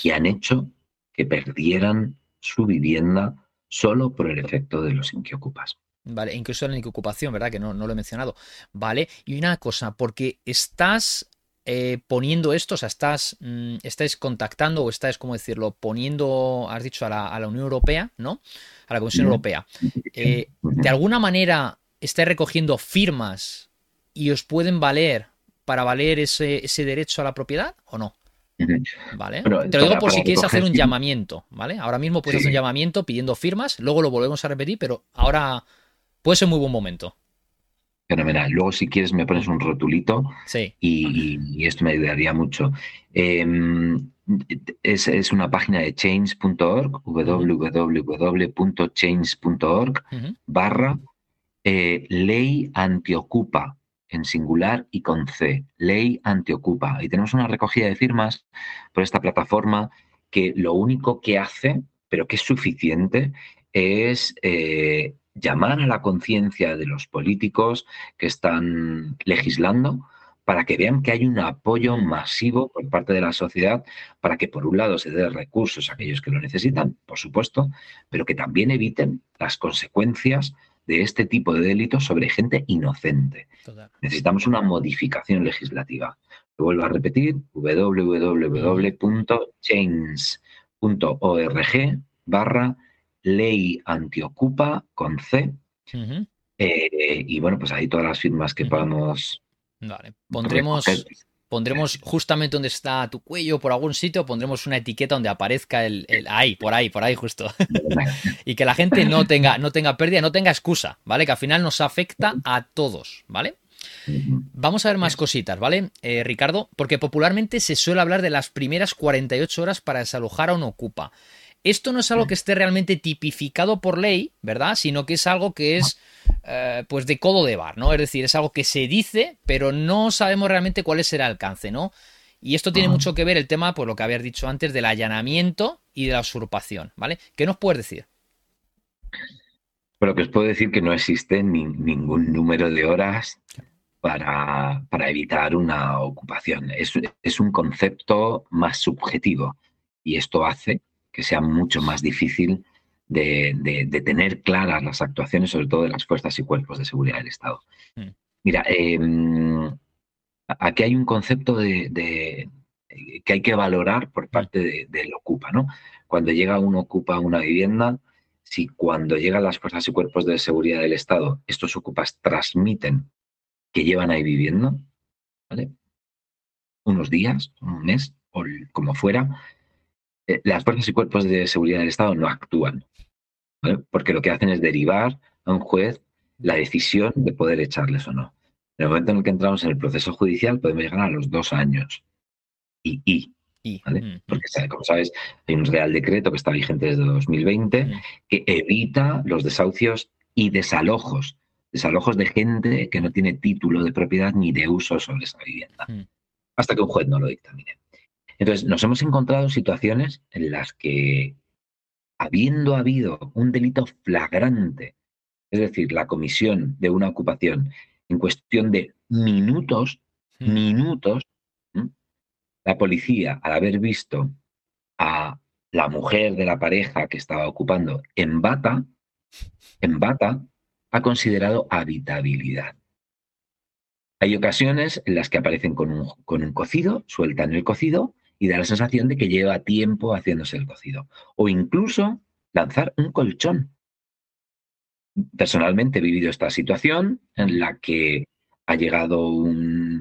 S2: y han hecho que perdieran su vivienda solo por el efecto de los inquiocupas.
S1: Vale, incluso la inquiocupación, ¿verdad? Que no, no, lo he mencionado. Vale, y una cosa, porque estás eh, poniendo esto, o sea, estás, mm, estáis contactando o estáis, ¿cómo decirlo? Poniendo, has dicho, a la, Unión Europea, ¿no? A la Comisión Europea. Eh, de alguna manera estáis recogiendo firmas y os pueden valer para valer ese, ese derecho a la propiedad o no? ¿Vale? Te lo digo por si quieres hacer un llamamiento, ¿vale? Ahora mismo puedes hacer un llamamiento pidiendo firmas, luego lo volvemos a repetir, pero ahora puede ser muy buen momento.
S2: Fenomenal. Luego, si quieres, me pones un rotulito
S1: sí.
S2: y, esto me ayudaría mucho. Em, es, una página de change.org, www.change.org, barra eh, ley antiocupa en singular y con C, Ley Antiocupa. Y tenemos una recogida de firmas por esta plataforma que lo único que hace, pero que es suficiente, es eh, llamar a la conciencia de los políticos que están legislando para que vean que hay un apoyo masivo por parte de la sociedad para que por un lado se dé recursos a aquellos que lo necesitan, por supuesto, pero que también eviten las consecuencias de este tipo de delitos sobre gente inocente. Necesitamos una modificación legislativa. Lo vuelvo a repetir, www.change.org barra ley antiocupa con C. Eh, y bueno, pues ahí todas las firmas que podamos...
S1: Vale, pondremos... Pondremos justamente donde está tu cuello, por algún sitio, pondremos una etiqueta donde aparezca el, ahí, por ahí, por ahí justo. y que la gente no tenga, no tenga pérdida, no tenga excusa, ¿vale? Que al final nos afecta a todos, ¿vale? Vamos a ver más cositas, ¿vale, eh, Ricardo? Porque popularmente se suele hablar de las primeras 48 horas para desalojar a un ocupa. Esto no es algo que esté realmente tipificado por ley, ¿verdad? Sino que es algo que es eh, pues de codo de bar, ¿no? Es decir, es algo que se dice, pero no sabemos realmente cuál es el alcance, ¿no? Y esto tiene mucho que ver el tema, por lo que habías dicho antes, del allanamiento y de la usurpación, ¿vale? ¿Qué nos puedes decir?
S2: Bueno, que os puedo decir que no existe ningún número de horas para, evitar una ocupación. Es, es, un concepto más subjetivo y esto hace que sea mucho más difícil de, tener claras las actuaciones, sobre todo de las fuerzas y cuerpos de seguridad del Estado. Mm. Mira, em, aquí hay un concepto de, que hay que valorar por mm. parte del ocupa, ¿no? Cuando llega uno ocupa una vivienda, si cuando llegan las fuerzas y cuerpos de seguridad del Estado, estos ocupas transmiten que llevan ahí viviendo, ¿vale? Unos días, un mes, o como fuera, eh, las fuerzas y cuerpos de seguridad del Estado no actúan, porque lo que hacen es derivar a un juez la decisión de poder echarles o no. En el momento en el que entramos en el proceso judicial podemos llegar a los dos años. Y, y ¿Vale? Mm, porque, como sabes, hay un Real Decreto que está vigente desde 2020 mm. que evita los desahucios y desalojos. Desalojos de gente que no tiene título de propiedad ni de uso sobre esa vivienda. Mm. Hasta que un juez no lo dictamine. Entonces, nos hemos encontrado situaciones en las que, habiendo habido un delito flagrante, es decir, la comisión de una ocupación en cuestión de minutos, minutos, la policía, al haber visto a la mujer de la pareja que estaba ocupando en bata, en bata, ha considerado habitabilidad. Hay ocasiones en las que aparecen con un, con un cocido, sueltan el cocido y da la sensación de que lleva tiempo haciéndose el cocido. O incluso lanzar un colchón. Personalmente he vivido esta situación en la que ha llegado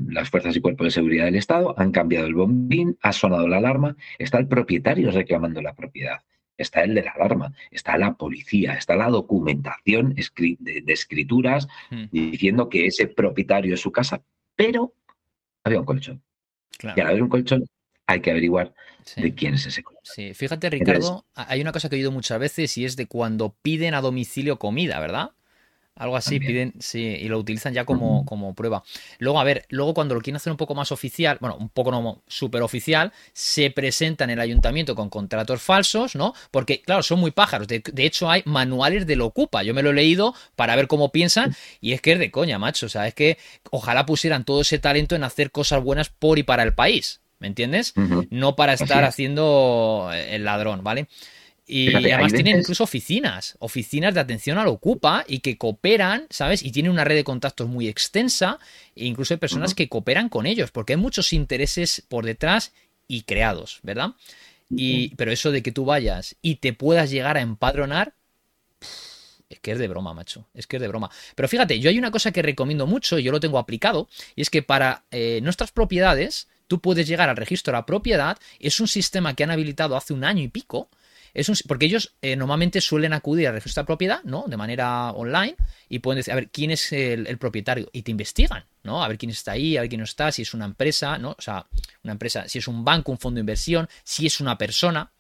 S2: las fuerzas y cuerpos de seguridad del Estado, han cambiado el bombín, ha sonado la alarma, está el propietario reclamando la propiedad, está el de la alarma, está la policía, está la documentación de, escrituras hmm. diciendo que ese propietario es su casa, pero había un colchón. Y al haber un colchón hay que averiguar de quién es ese.
S1: Sí, fíjate Ricardo, hay una cosa que he oído muchas veces y es de cuando piden a domicilio comida, ¿verdad? Algo así, piden, sí, y lo utilizan ya como, como, prueba. Luego, a ver, luego cuando lo quieren hacer un poco más oficial, bueno, un poco no súper oficial, se presenta en el ayuntamiento con contratos falsos, ¿no? Porque, claro, son muy pájaros. De, hecho, hay manuales de lo ocupa. Yo me lo he leído para ver cómo piensan, y es que es de coña, macho. O sea, es que ojalá pusieran todo ese talento en hacer cosas buenas por y para el país. ¿Me entiendes? No para estar haciendo el ladrón, ¿vale? Y además tienen incluso oficinas, oficinas de atención al ocupa y que cooperan, ¿sabes? Y tienen una red de contactos muy extensa e incluso hay personas que cooperan con ellos porque hay muchos intereses por detrás y creados, ¿verdad? Y, pero eso de que tú vayas y te puedas llegar a empadronar, es que es de broma, macho. Es que es de broma. Pero fíjate, yo hay una cosa que recomiendo mucho, y yo lo tengo aplicado, y es que para eh, nuestras propiedades, tú puedes llegar al registro de la propiedad. Es un sistema que han habilitado hace un año y pico, porque ellos eh, normalmente suelen acudir al registro de propiedad, ¿no? De manera online y pueden decir, a ver, ¿quién es el, propietario? Y te investigan, ¿no? A ver quién está ahí, a ver quién no está, si es una empresa, ¿no? O sea, una empresa, si es un banco, un fondo de inversión, si es una persona.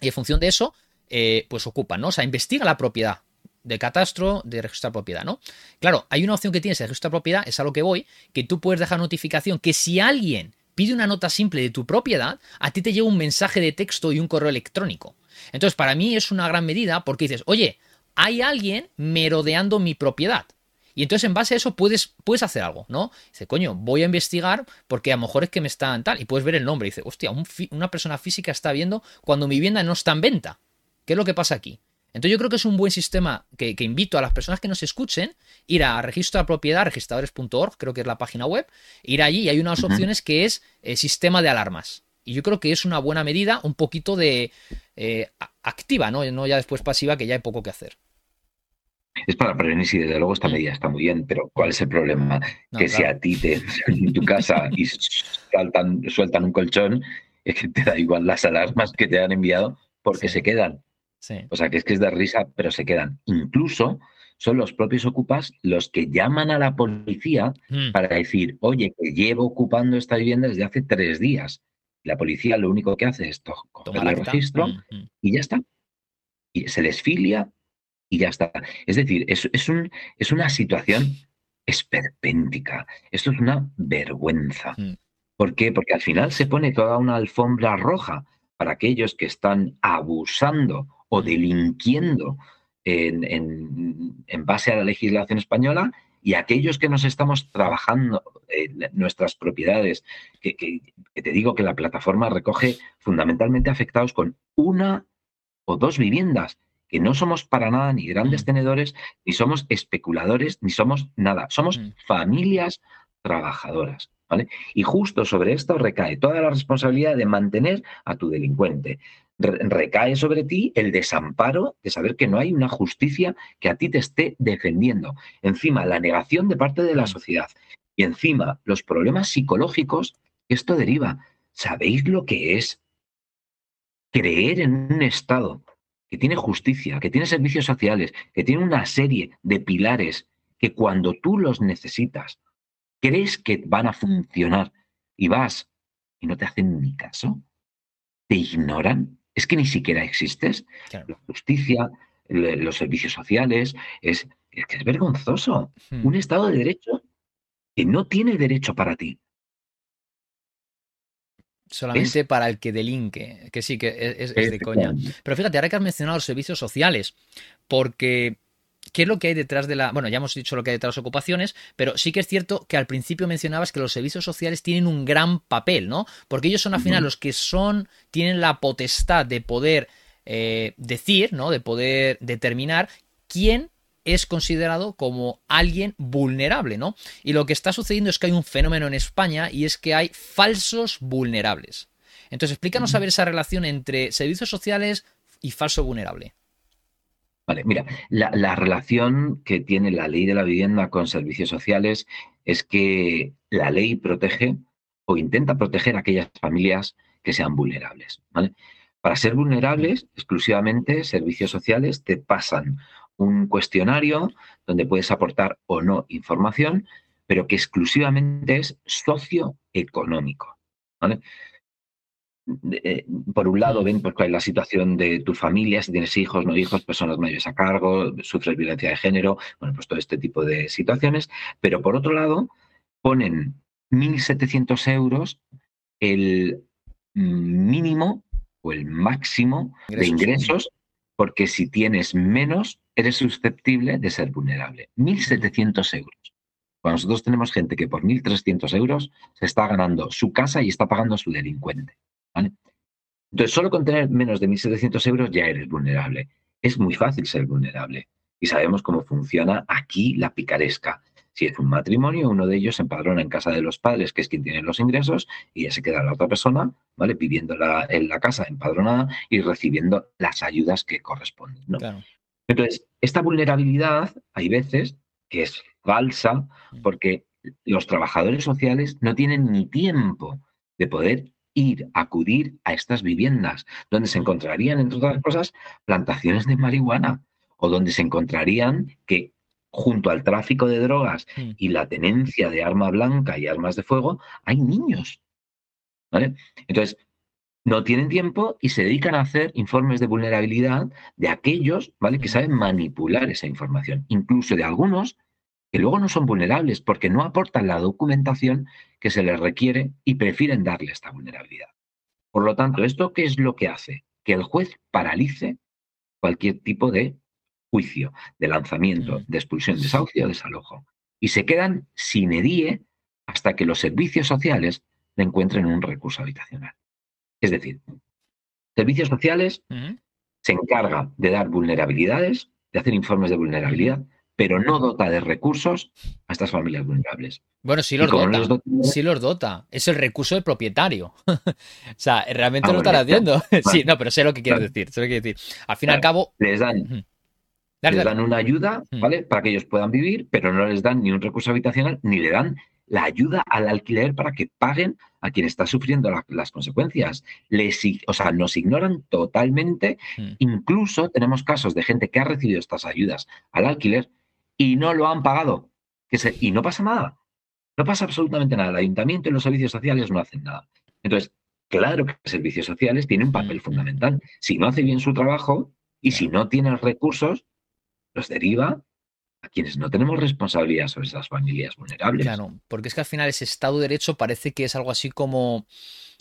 S1: Y en función de eso, eh, pues ocupan, ¿no? O sea, investiga la propiedad de catastro, de registro de propiedad, ¿no? Claro, hay una opción que tienes de registro de propiedad, es a lo que voy, que tú puedes dejar notificación que si alguien pide una nota simple de tu propiedad, a ti te llega un mensaje de texto y un correo electrónico. Entonces, para mí es una gran medida porque dices, oye, hay alguien merodeando mi propiedad. Y entonces en base a eso puedes, puedes hacer algo, ¿no? Dice, coño, voy a investigar porque a lo mejor es que me están tal. Y puedes ver el nombre. Dice, hostia, una persona física está viendo cuando mi vivienda no está en venta. ¿Qué es lo que pasa aquí? Entonces yo creo que es un buen sistema que, invito a las personas que nos escuchen, ir a registro de propiedad, registradores.org, creo que es la página web, ir allí y hay unas opciones que es el sistema de alarmas. Y yo creo que es una buena medida, un poquito de eh, activa, ¿no? no ya después pasiva, que ya hay poco que hacer.
S2: Es para prevenir, si desde luego esta mm. medida está muy bien, pero ¿cuál es el problema? que si a ti te en tu casa y saltan, sueltan un colchón, es que te da igual las alarmas que te han enviado porque se quedan. O sea, que es que es de risa, pero se quedan. Incluso son los propios ocupas los que llaman a la policía mm. para decir, oye, que llevo ocupando esta vivienda desde hace tres días. La policía lo único que hace es coger el registro mm, mm. y ya está. Y se les filia y ya está. Es decir, es, es, un, es una situación esperpéntica. Esto es una vergüenza. ¿Por qué? Porque al final se pone toda una alfombra roja para aquellos que están abusando o delinquiendo en, base a la legislación española y aquellos que nos estamos trabajando nuestras propiedades, que, te digo que la plataforma recoge fundamentalmente afectados con una o dos viviendas, que no somos para nada ni grandes tenedores, ni somos especuladores, ni somos nada. Somos familias trabajadoras. ¿vale? Y justo sobre esto recae toda la responsabilidad de mantener a tu delincuente. Recae sobre ti el desamparo de saber que no hay una justicia que a ti te esté defendiendo. Encima, la negación de parte de la sociedad. Y encima, los problemas psicológicos que esto deriva. ¿Sabéis lo que es creer en un Estado que tiene justicia, que tiene servicios sociales, que tiene una serie de pilares que cuando tú los necesitas, crees que van a funcionar y vas y no te hacen ni caso, te ignoran, es que ni siquiera existes. La justicia, los servicios sociales, es, que es vergonzoso. Hmm. Un Estado de Derecho que no tiene derecho para ti.
S1: Solamente para el que delinque, que sí, que es, de coña. Pero fíjate, ahora que has mencionado los servicios sociales, porque ¿qué es lo que hay detrás de la... Bueno, ya hemos dicho lo que hay detrás de las ocupaciones, pero sí que es cierto que al principio mencionabas que los servicios sociales tienen un gran papel, ¿no? Porque ellos son al final los que son, tienen la potestad de poder eh, decir, ¿no? De poder determinar quién es considerado como alguien vulnerable, ¿no? Y lo que está sucediendo es que hay un fenómeno en España y es que hay falsos vulnerables. Entonces, explícanos a ver esa relación entre servicios sociales y falso vulnerable.
S2: Vale, mira, la, la, relación que tiene la ley de la vivienda con servicios sociales es que la ley protege o intenta proteger a aquellas familias que sean vulnerables. ¿vale? Para ser vulnerables, exclusivamente servicios sociales te pasan un cuestionario donde puedes aportar o no información, pero que exclusivamente es socioeconómico. Eh, por un lado, ven pues, cuál es la situación de tu familia, si tienes hijos, no hijos, personas mayores a cargo, sufres violencia de género, bueno, pues todo este tipo de situaciones. Pero por otro lado, ponen 1.700 euros el mínimo o el máximo de ingresos, porque si tienes menos, eres susceptible de ser vulnerable. 1.700 euros. Cuando nosotros tenemos gente que por 1.300 euros se está ganando su casa y está pagando a su delincuente. Entonces, solo con tener menos de 1.700 euros ya eres vulnerable. Es muy fácil ser vulnerable. Y sabemos cómo funciona aquí la picaresca. Si es un matrimonio, uno de ellos se empadrona en casa de los padres, que es quien tiene los ingresos, y ya se queda la otra persona, ¿vale? Viviendo en la casa empadronada y recibiendo las ayudas que corresponden. Entonces, esta vulnerabilidad hay veces que es falsa mm. porque los trabajadores sociales no tienen ni tiempo de poder ir, acudir a estas viviendas, donde se encontrarían, entre otras cosas, plantaciones de marihuana o donde se encontrarían que junto al tráfico de drogas mm. y la tenencia de arma blanca y armas de fuego, hay niños. ¿Vale? Entonces, no tienen tiempo y se dedican a hacer informes de vulnerabilidad de aquellos, ¿vale? Que saben manipular esa información, incluso de algunos que luego no son vulnerables porque no aportan la documentación que se les requiere y prefieren darle esta vulnerabilidad. Por lo tanto, ¿esto qué es lo que hace? Que el juez paralice cualquier tipo de juicio, de lanzamiento, de expulsión, desahucio o desalojo. Y se quedan sin edie hasta que los servicios sociales le encuentren un recurso habitacional. Es decir, servicios sociales se encarga de dar vulnerabilidades, de hacer informes de vulnerabilidad, pero no dota de recursos a estas familias vulnerables.
S1: Bueno, sí los dota. sí los dota. Es el recurso del propietario. o sea, realmente ah, lo están haciendo. sí, no, pero sé lo que quiero decir. Sé lo que decir. Al fin y al cabo.
S2: Les dan. Les dan una ayuda, ¿vale? Para que ellos puedan vivir, pero no les dan ni un recurso habitacional, ni le dan la ayuda al alquiler para que paguen a quien está sufriendo las consecuencias. Les, o sea, nos ignoran totalmente. Incluso tenemos casos de gente que ha recibido estas ayudas al alquiler y no lo han pagado. Que y no pasa nada. No pasa absolutamente nada. El ayuntamiento y los servicios sociales no hacen nada. Entonces, claro que los servicios sociales tienen un papel fundamental. Si no hace bien su trabajo y si no tiene recursos, los deriva a quienes no tenemos responsabilidad sobre esas familias vulnerables.
S1: Claro, porque es que al final ese Estado de Derecho parece que es algo así como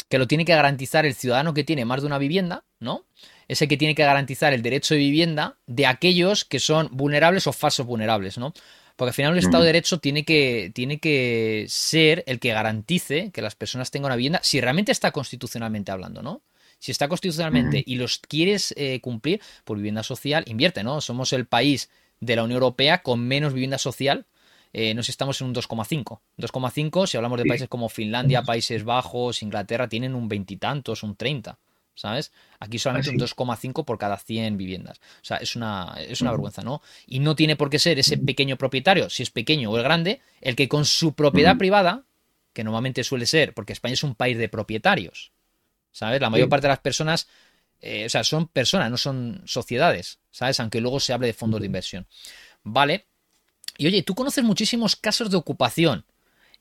S1: que lo tiene que garantizar el ciudadano que tiene más de una vivienda, ¿no? Es el que tiene que garantizar el derecho de vivienda de aquellos que son vulnerables o falsos vulnerables, ¿no? Porque al final un Estado de Derecho tiene que, tiene que ser el que garantice que las personas tengan una vivienda, si realmente está constitucionalmente hablando, ¿no? Si está constitucionalmente y los quieres eh, cumplir por vivienda social, invierte, ¿no? Somos el país de la Unión Europea con menos vivienda social. Eh, nos estamos en un 2,5. 2,5, si hablamos de países como Finlandia, Países Bajos, Inglaterra, tienen un veintitantos, un 30. ¿Sabes? Aquí solamente un 2,5 por cada 100 viviendas. O sea, es una, es una vergüenza, ¿no? Y no tiene por qué ser ese pequeño propietario, si es pequeño o el grande, el que con su propiedad privada, que normalmente suele ser, porque España es un país de propietarios, ¿sabes? La mayor parte de las personas, eh, o sea, son personas, no son sociedades, ¿sabes? Aunque luego se hable de fondos de inversión. Vale. Y oye, tú conoces muchísimos casos de ocupación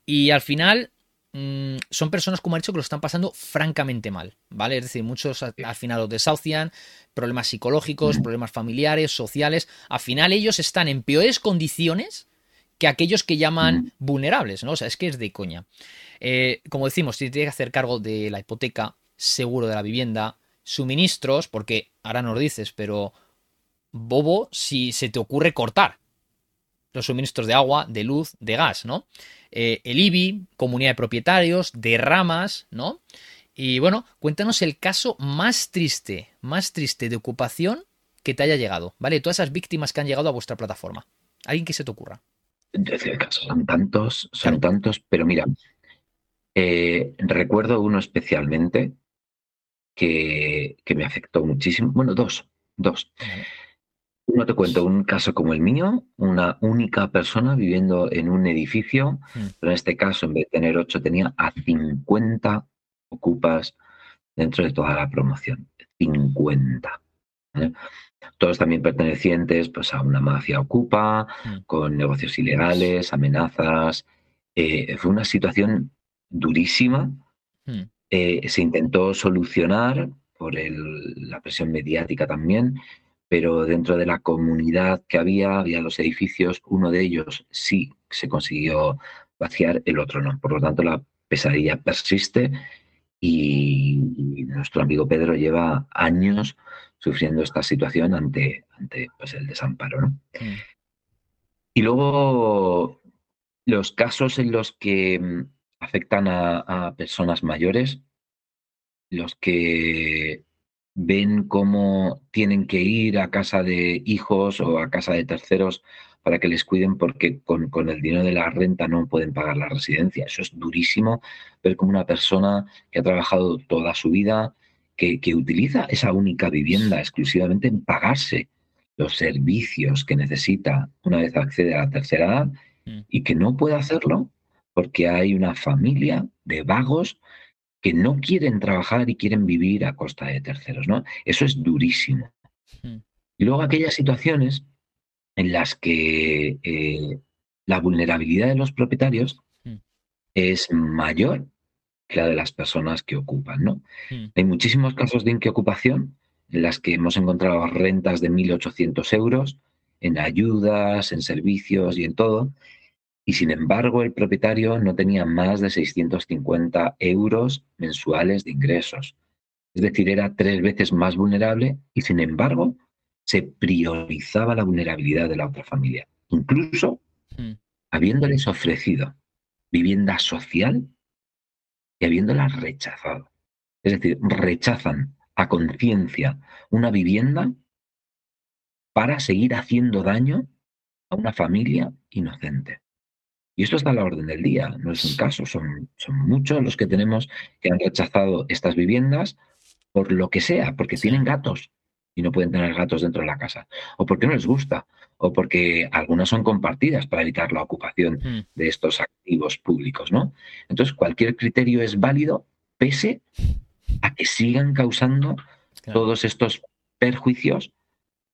S1: y al final Mm, son personas, como ha dicho, que lo están pasando francamente mal, ¿vale? Es decir, muchos al, final los desahucian, problemas psicológicos, problemas familiares, sociales. Al final ellos están en peores condiciones que aquellos que llaman vulnerables, ¿no? O sea, es que es de coña. Eh, como decimos, tiene que hacer cargo de la hipoteca, seguro de la vivienda, suministros, porque ahora nos dices, pero bobo si se te ocurre cortar los suministros de agua, de luz, de gas, ¿no? Eh, el IBI, comunidad de propietarios, derramas, ¿no? Y bueno, cuéntanos el caso más triste, más triste de ocupación que te haya llegado, ¿vale? Todas esas víctimas que han llegado a vuestra plataforma. ¿Alguien que se te ocurra?
S2: Son tantos, son tantos, pero mira, eh, recuerdo uno especialmente que, me afectó muchísimo. Bueno, dos, dos. No te cuento un caso como el mío, una única persona viviendo en un edificio, mm. pero en este caso, en vez de tener ocho, tenía a 50 ocupas dentro de toda la promoción. 50. Todos también pertenecientes pues, a una mafia ocupa, mm. con negocios ilegales, amenazas. Eh, fue una situación durísima. Mm. Eh, se intentó solucionar por la presión mediática también, pero dentro de la comunidad que había, había los edificios, uno de ellos sí se consiguió vaciar, el otro no. Por lo tanto, la pesadilla persiste y, nuestro amigo Pedro lleva años sufriendo esta situación ante, ante pues, el desamparo. Mm. Y luego los casos en los que mm, afectan a personas mayores, los que ven cómo tienen que ir a casa de hijos o a casa de terceros para que les cuiden porque con, el dinero de la renta no pueden pagar la residencia. Eso es durísimo ver como una persona que ha trabajado toda su vida, que, que utiliza esa única vivienda exclusivamente en pagarse los servicios que necesita una vez accede a la tercera edad mm. y que no puede hacerlo porque hay una familia de vagos que no quieren trabajar y quieren vivir a costa de terceros, ¿no? Eso es durísimo. Hmm. Y luego aquellas situaciones en las que eh, la vulnerabilidad de los propietarios hmm. es mayor que la de las personas que ocupan, ¿no? Hmm. Hay muchísimos casos de inquiocupación en las que hemos encontrado rentas de 1.800 euros en ayudas, en servicios y en todo, y sin embargo el propietario no tenía más de 650 euros mensuales de ingresos. Es decir, era tres veces más vulnerable y sin embargo se priorizaba la vulnerabilidad de la otra familia, incluso hmm. habiéndoles ofrecido vivienda social y habiéndola rechazado. Es decir, rechazan a conciencia una vivienda para seguir haciendo daño a una familia inocente. Y esto está a la orden del día, no es un caso, son, son muchos los que tenemos que han rechazado estas viviendas por lo que sea, porque tienen gatos y no pueden tener gatos dentro de la casa, o porque no les gusta, o porque algunas son compartidas para evitar la ocupación mm. de estos activos públicos, ¿no? Entonces, cualquier criterio es válido pese a que sigan causando todos estos perjuicios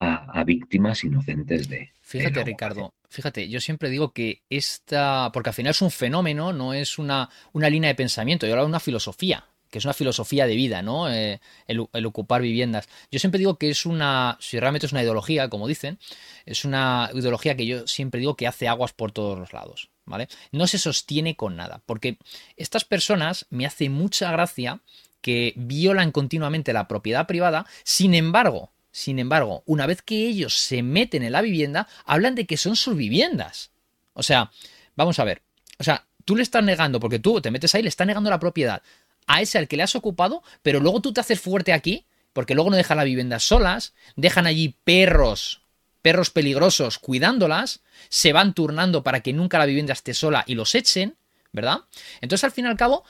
S2: a, víctimas inocentes de...
S1: Fíjate, Ricardo, fíjate, yo siempre digo que esta, porque al final es un fenómeno, no es una, una línea de pensamiento, yo hablo de una filosofía, que es una filosofía de vida, ¿no? Eh, el, el, ocupar viviendas. Yo siempre digo que es una, si realmente es una ideología, como dicen, es una ideología que yo siempre digo que hace aguas por todos los lados, ¿vale? No se sostiene con nada, porque estas personas me hace mucha gracia que violan continuamente la propiedad privada, sin embargo, sin embargo, una vez que ellos se meten en la vivienda, hablan de que son sus viviendas. O sea, vamos a ver. O sea, tú le estás negando, porque tú te metes ahí, le estás negando la propiedad a ese al que le has ocupado, pero luego tú te haces fuerte aquí, porque luego no dejan las viviendas solas, dejan allí perros, perros peligrosos cuidándolas, se van turnando para que nunca la vivienda esté sola y los echen, ¿verdad? Entonces al fin y al cabo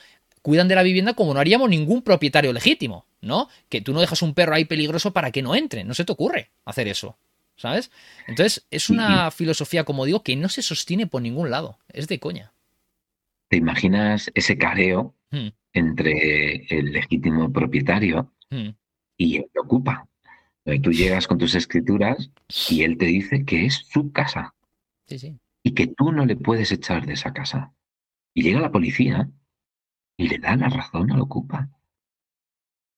S1: cuidan de la vivienda como no haríamos ningún propietario legítimo, ¿no? Que tú no dejas un perro ahí peligroso para que no entre, no se te ocurre hacer eso, ¿sabes? Entonces es una filosofía, como digo, que no se sostiene por ningún lado, es de coña.
S2: ¿Te imaginas ese careo hmm. entre el legítimo propietario hmm. y el que ocupa? Tú llegas con tus escrituras y él te dice que es su casa.
S1: Sí, sí.
S2: Y que tú no le puedes echar de esa casa. Y llega la policía y le da la razón al ocupa.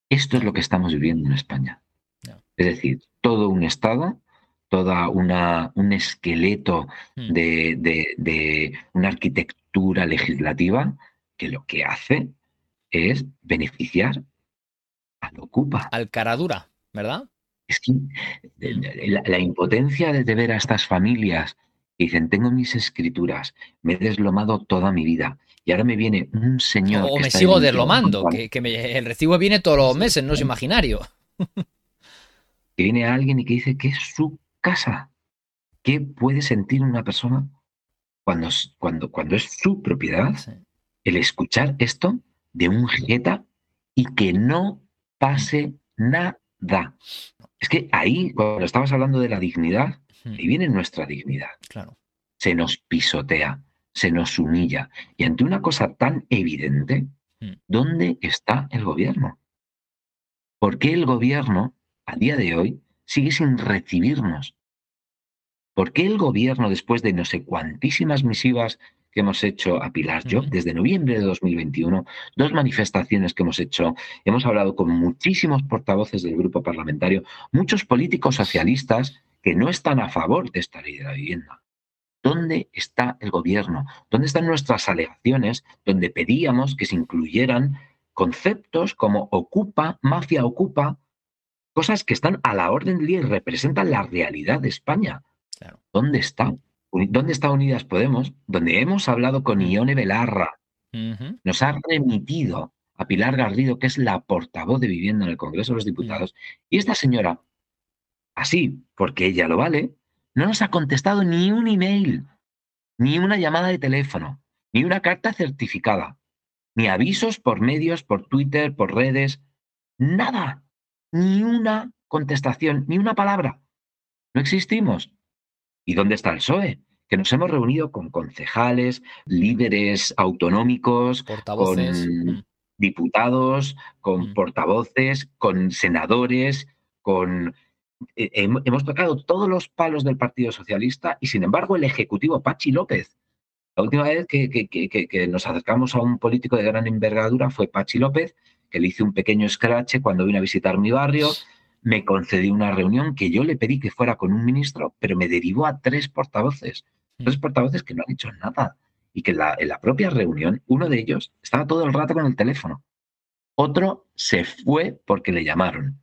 S2: Esto es lo que estamos viviendo en España. Es decir, todo un Estado, toda una, un esqueleto hmm. de, de una arquitectura legislativa que lo que hace es beneficiar al ocupa.
S1: Al caradura, ¿verdad?
S2: Es que eh, la, impotencia de, ver a estas familias que dicen, tengo mis escrituras, me he deslomado toda mi vida y ahora me viene un señor...
S1: O me sigo deslomando, que, el recibo viene todos los meses, no es imaginario.
S2: Que viene alguien y que dice que es su casa. ¿Qué puede sentir una persona cuando, cuando, cuando es su propiedad? El escuchar esto de un jeta y que no pase nada. Es que ahí, cuando estabas hablando de la dignidad, ahí viene nuestra dignidad.
S1: Claro.
S2: Se nos pisotea, se nos humilla. Y ante una cosa tan evidente, ¿dónde está el gobierno? ¿Por qué el gobierno, a día de hoy, sigue sin recibirnos? ¿Por qué el gobierno, después de no sé cuantísimas misivas que hemos hecho a Pilar Job desde noviembre de 2021, dos manifestaciones que hemos hecho, hemos hablado con muchísimos portavoces del grupo parlamentario, muchos políticos socialistas que no están a favor de esta ley de la vivienda. ¿Dónde está el gobierno? ¿Dónde están nuestras alegaciones donde pedíamos que se incluyeran conceptos como ocupa, mafia ocupa, cosas que están a la orden del día y representan la realidad de España? ¿Dónde están? ¿Dónde está Unidas Podemos? Donde hemos hablado con Ione Belarra. Nos ha remitido a Pilar Garrido, que es la portavoz de vivienda en el Congreso de los Diputados. Y esta señora, así, porque ella lo vale, no nos ha contestado ni un email, ni una llamada de teléfono, ni una carta certificada, ni avisos por medios, por Twitter, por redes, nada, ni una contestación, ni una palabra. No existimos. ¿Y dónde está el PSOE? Que nos hemos reunido con concejales, líderes autonómicos, con mm. diputados, con mm. portavoces, con senadores, con... Eh, hemos tocado todos los palos del Partido Socialista y sin embargo el Ejecutivo Pachi López. La última vez que, que, nos acercamos a un político de gran envergadura fue Pachi López, que le hice un pequeño scratch cuando vino a visitar mi barrio, me concedió una reunión que yo le pedí que fuera con un ministro, pero me derivó a tres portavoces, mm. tres portavoces que no han hecho nada. Y que en la, en la propia reunión, uno de ellos estaba todo el rato con el teléfono. Otro se fue porque le llamaron.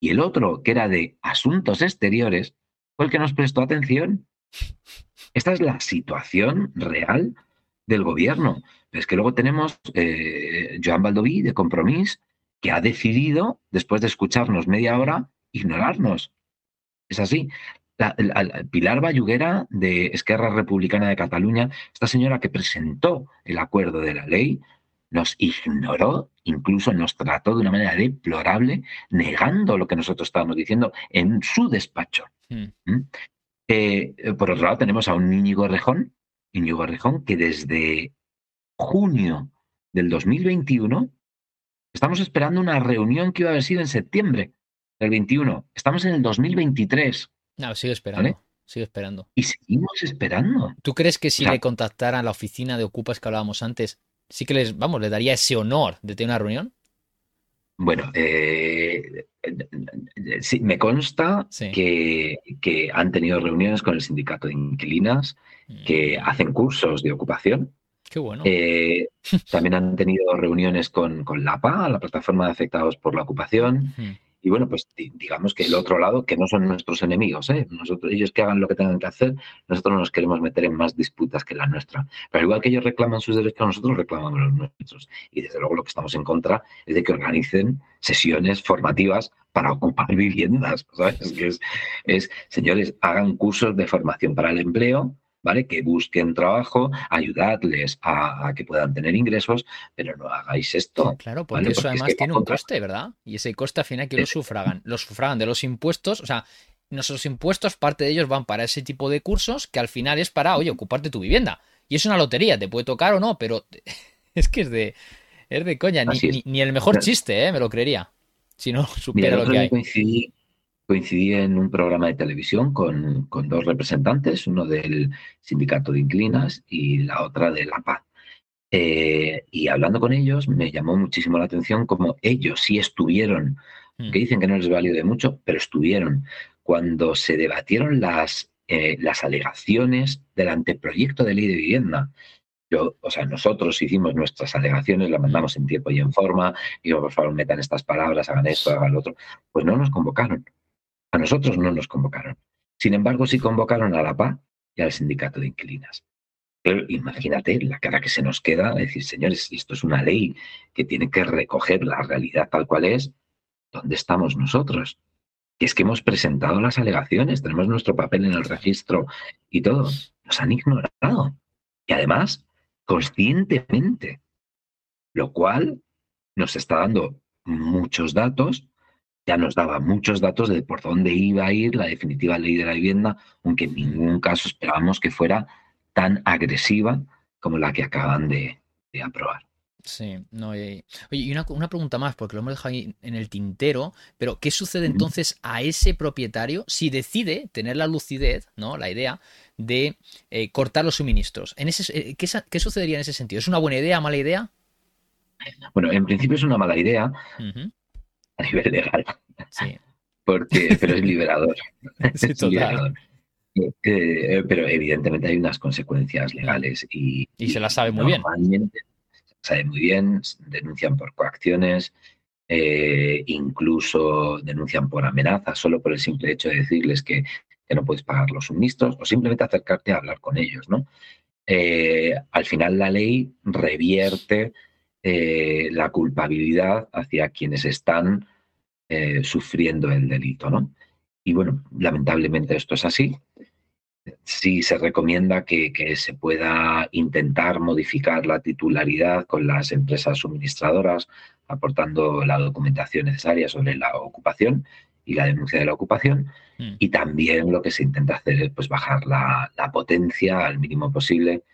S2: Y el otro, que era de asuntos exteriores, fue el que nos prestó atención. Esta es la situación real del gobierno. Es que luego tenemos eh, Joan Baldoví de Compromís, que ha decidido, después de escucharnos media hora, ignorarnos. Es así. Pilar Bayuguera, de Esquerra Republicana de Cataluña, esta señora que presentó el acuerdo de la ley, nos ignoró, incluso nos trató de una manera deplorable, negando lo que nosotros estábamos diciendo en su despacho. Hmm. ¿Mm? Eh, por otro lado, tenemos a un Íñigo Rejón, Íñigo Rejón, que desde junio del 2021 Estamos esperando una reunión que iba a haber sido en septiembre del 21. Estamos en el 2023.
S1: No, sigo esperando. Sigo esperando.
S2: Y seguimos esperando.
S1: ¿Tú crees que si le contactara a la oficina de Ocupas que hablábamos antes, sí que les, vamos, le daría ese honor de tener una reunión?
S2: Bueno, eh, sí, me consta que, que, han tenido reuniones con el sindicato de inquilinas, que mm. hacen cursos de ocupación
S1: Qué bueno.
S2: Eh, también han tenido reuniones con, con LAPA, la plataforma de afectados por la ocupación, Y bueno, pues digamos que el otro lado, que no son nuestros enemigos, ¿eh? nosotros, ellos que hagan lo que tengan que hacer, nosotros no nos queremos meter en más disputas que la nuestra. Pero igual que ellos reclaman sus derechos, nosotros reclamamos los nuestros. Y desde luego lo que estamos en contra es de que organicen sesiones formativas para ocupar viviendas. ¿sabes? Es, señores, hagan cursos de formación para el empleo, ¿vale? Que busquen trabajo, ayudadles a, que puedan tener ingresos, pero no hagáis esto.
S1: Claro, porque eso además tiene un coste, ¿verdad? Y ese coste al final que lo sufragan, los sufragan de los impuestos, o sea, nuestros impuestos, parte de ellos van para ese tipo de cursos que al final es para, oye, ocuparte tu vivienda. Y es una lotería, te puede tocar o no, pero es que es de, es de coña, ni, el mejor chiste, ¿eh? me lo creería. Si no supera lo que hay
S2: coincidí en un programa de televisión con, dos representantes, uno del sindicato de inclinas y la otra de La Paz. Eh, y hablando con ellos me llamó muchísimo la atención como ellos sí estuvieron, mm. que dicen que no les valió de mucho, pero estuvieron cuando se debatieron las, eh, las alegaciones del anteproyecto de ley de vivienda. Yo, o sea, nosotros hicimos nuestras alegaciones, las mandamos en tiempo y en forma, y por favor metan estas palabras, hagan esto, hagan lo otro. Pues no nos convocaron. A nosotros no nos convocaron. Sin embargo, sí convocaron a la PA y al sindicato de inquilinas. Pero imagínate la cara que se nos queda, decir, señores, esto es una ley que tiene que recoger la realidad tal cual es. ¿Dónde estamos nosotros? Y es que hemos presentado las alegaciones, tenemos nuestro papel en el registro y todo. Nos han ignorado. Y además, conscientemente. Lo cual nos está dando muchos datos ya nos daba muchos datos de por dónde iba a ir la definitiva ley de la vivienda, aunque en ningún caso esperábamos que fuera tan agresiva como la que acaban de, aprobar.
S1: Sí, no, y, oye, y una, pregunta más, porque lo hemos dejado ahí en el tintero, pero ¿qué sucede entonces a ese propietario si decide tener la lucidez, ¿no? La idea de eh, cortar los suministros. En ese, eh, ¿qué, sucedería en ese sentido? ¿Es una buena idea, mala idea?
S2: Bueno, en principio es una mala idea, a nivel legal. Sí. Porque, pero es liberador. es liberador. Eh, pero evidentemente hay unas consecuencias legales y,
S1: y se las sabe muy bien.
S2: Se sabe muy bien, denuncian por coacciones, eh, incluso denuncian por amenazas, solo por el simple hecho de decirles que, que, no puedes pagar los suministros o simplemente acercarte a hablar con ellos. ¿no? Eh, al final la ley revierte eh, la culpabilidad hacia quienes están eh, sufriendo el delito, ¿no? Y bueno, lamentablemente esto es así. Sí se recomienda que, se pueda intentar modificar la titularidad con las empresas suministradoras, aportando la documentación necesaria sobre la ocupación y la denuncia de la ocupación. Mm. Y también lo que se intenta hacer es pues, bajar la, la potencia al mínimo posible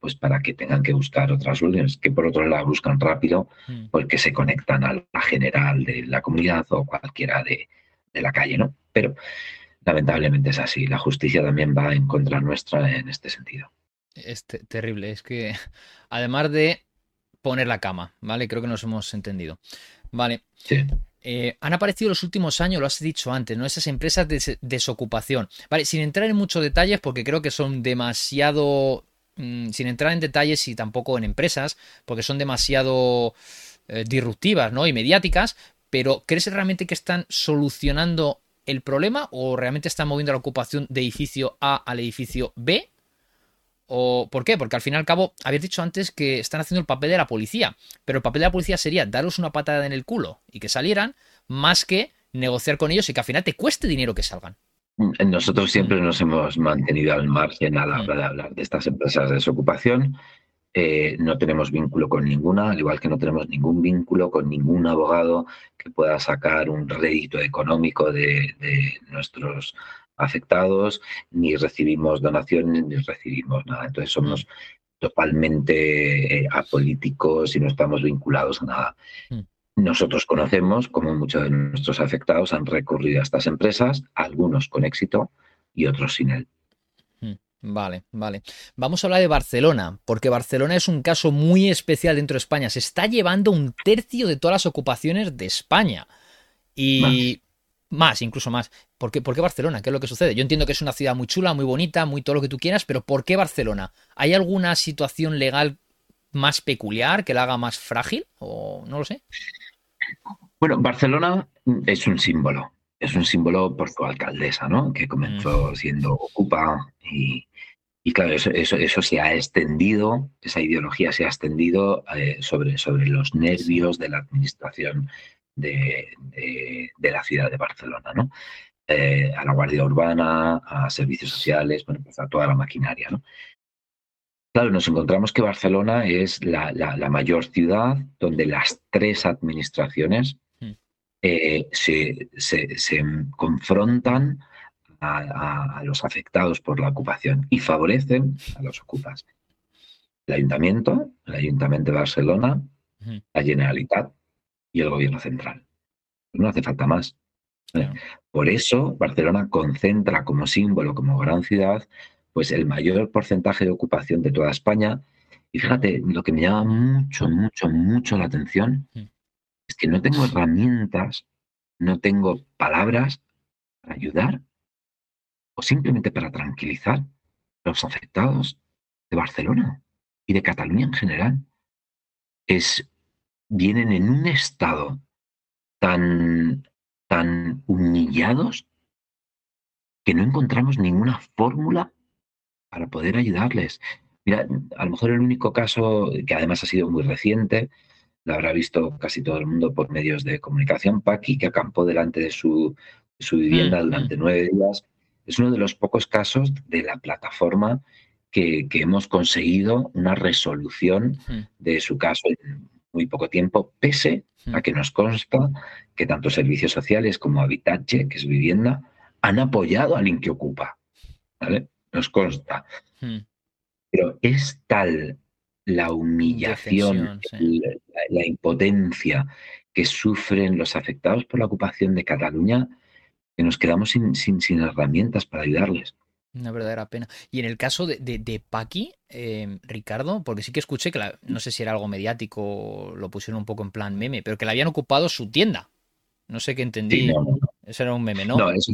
S2: pues para que tengan que buscar otras soluciones, que por otro lado buscan rápido mm. porque se conectan a la general de la comunidad o cualquiera de, la calle, ¿no? Pero lamentablemente es así. La justicia también va en contra nuestra en este sentido.
S1: Es terrible. Es que además de poner la cama, ¿vale? Creo que nos hemos entendido. Vale.
S2: Sí.
S1: Eh, han aparecido los últimos años, lo has dicho antes, ¿no? Esas empresas de desocupación. Vale, sin entrar en muchos detalles, porque creo que son demasiado Mm, sin entrar en detalles y tampoco en empresas, porque son demasiado eh, disruptivas ¿no? y mediáticas, pero ¿crees realmente que están solucionando el problema o realmente están moviendo la ocupación de edificio A al edificio B? ¿O por qué? Porque al fin y al cabo, habéis dicho antes que están haciendo el papel de la policía, pero el papel de la policía sería daros una patada en el culo y que salieran, más que negociar con ellos y que al final te cueste dinero que salgan.
S2: Nosotros siempre nos hemos mantenido al margen a la hora de hablar de estas empresas de desocupación. Eh, no tenemos vínculo con ninguna, al igual que no tenemos ningún vínculo con ningún abogado que pueda sacar un rédito económico de, nuestros afectados, ni recibimos donaciones, ni recibimos nada. Entonces somos totalmente eh, apolíticos y no estamos vinculados a nada. Mm. Nosotros conocemos cómo muchos de nuestros afectados han recurrido a estas empresas, algunos con éxito y otros sin él.
S1: Hmm, vale, vale. Vamos a hablar de Barcelona, porque Barcelona es un caso muy especial dentro de España. Se está llevando un tercio de todas las ocupaciones de España. Y más, incluso más. ¿Por qué, ¿Por qué, Barcelona? ¿Qué es lo que sucede? Yo entiendo que es una ciudad muy chula, muy bonita, muy todo lo que tú quieras, pero ¿por qué Barcelona? ¿Hay alguna situación legal más peculiar que la haga más frágil? O no lo sé.
S2: Bueno, Barcelona es un símbolo. Es un símbolo por su alcaldesa, ¿no? Que comenzó siendo Ocupa y, claro, eso, eso, se ha extendido, esa ideología se ha extendido eh, sobre, sobre los nervios de la administración de, la ciudad de Barcelona, ¿no? Eh, a la Guardia Urbana, a servicios sociales, bueno, pues a toda la maquinaria, ¿no? Claro, nos encontramos que Barcelona es la, mayor ciudad donde las tres administraciones hmm. eh, se, confrontan a, los afectados por la ocupación y favorecen a los ocupas. El ayuntamiento, el ayuntamiento de Barcelona, hmm. la Generalitat y el gobierno central. No hace falta más. Por eso Barcelona concentra como símbolo, como gran ciudad, pues el mayor porcentaje de ocupación de toda España. Y fíjate, lo que me llama mucho, mucho, mucho la atención es que no tengo herramientas, no tengo palabras para ayudar o simplemente para tranquilizar a los afectados de Barcelona y de Cataluña en general. Es, vienen en un estado tan, tan humillados que no encontramos ninguna fórmula para poder ayudarles. Mira, a lo mejor el único caso, que además ha sido muy reciente, lo habrá visto casi todo el mundo por medios de comunicación, Paqui, que acampó delante de su, su vivienda durante nueve días, es uno de los pocos casos de la plataforma que, hemos conseguido una resolución de su caso en muy poco tiempo, pese a que nos consta que tanto servicios sociales como Habitache, que es vivienda, han apoyado al Inquiocupa. ¿vale? Nos consta. Hmm. Pero es tal la humillación, la, impotencia que sufren los afectados por la ocupación de Cataluña que nos quedamos sin, sin, herramientas para ayudarles.
S1: Una verdadera pena. Y en el caso de, de, Paqui, eh, Ricardo, porque sí que escuché que no sé si era algo mediático, lo pusieron un poco en plan meme, pero que le habían ocupado su tienda. No sé qué entendí. Eso era un meme, ¿no?
S2: No, eso,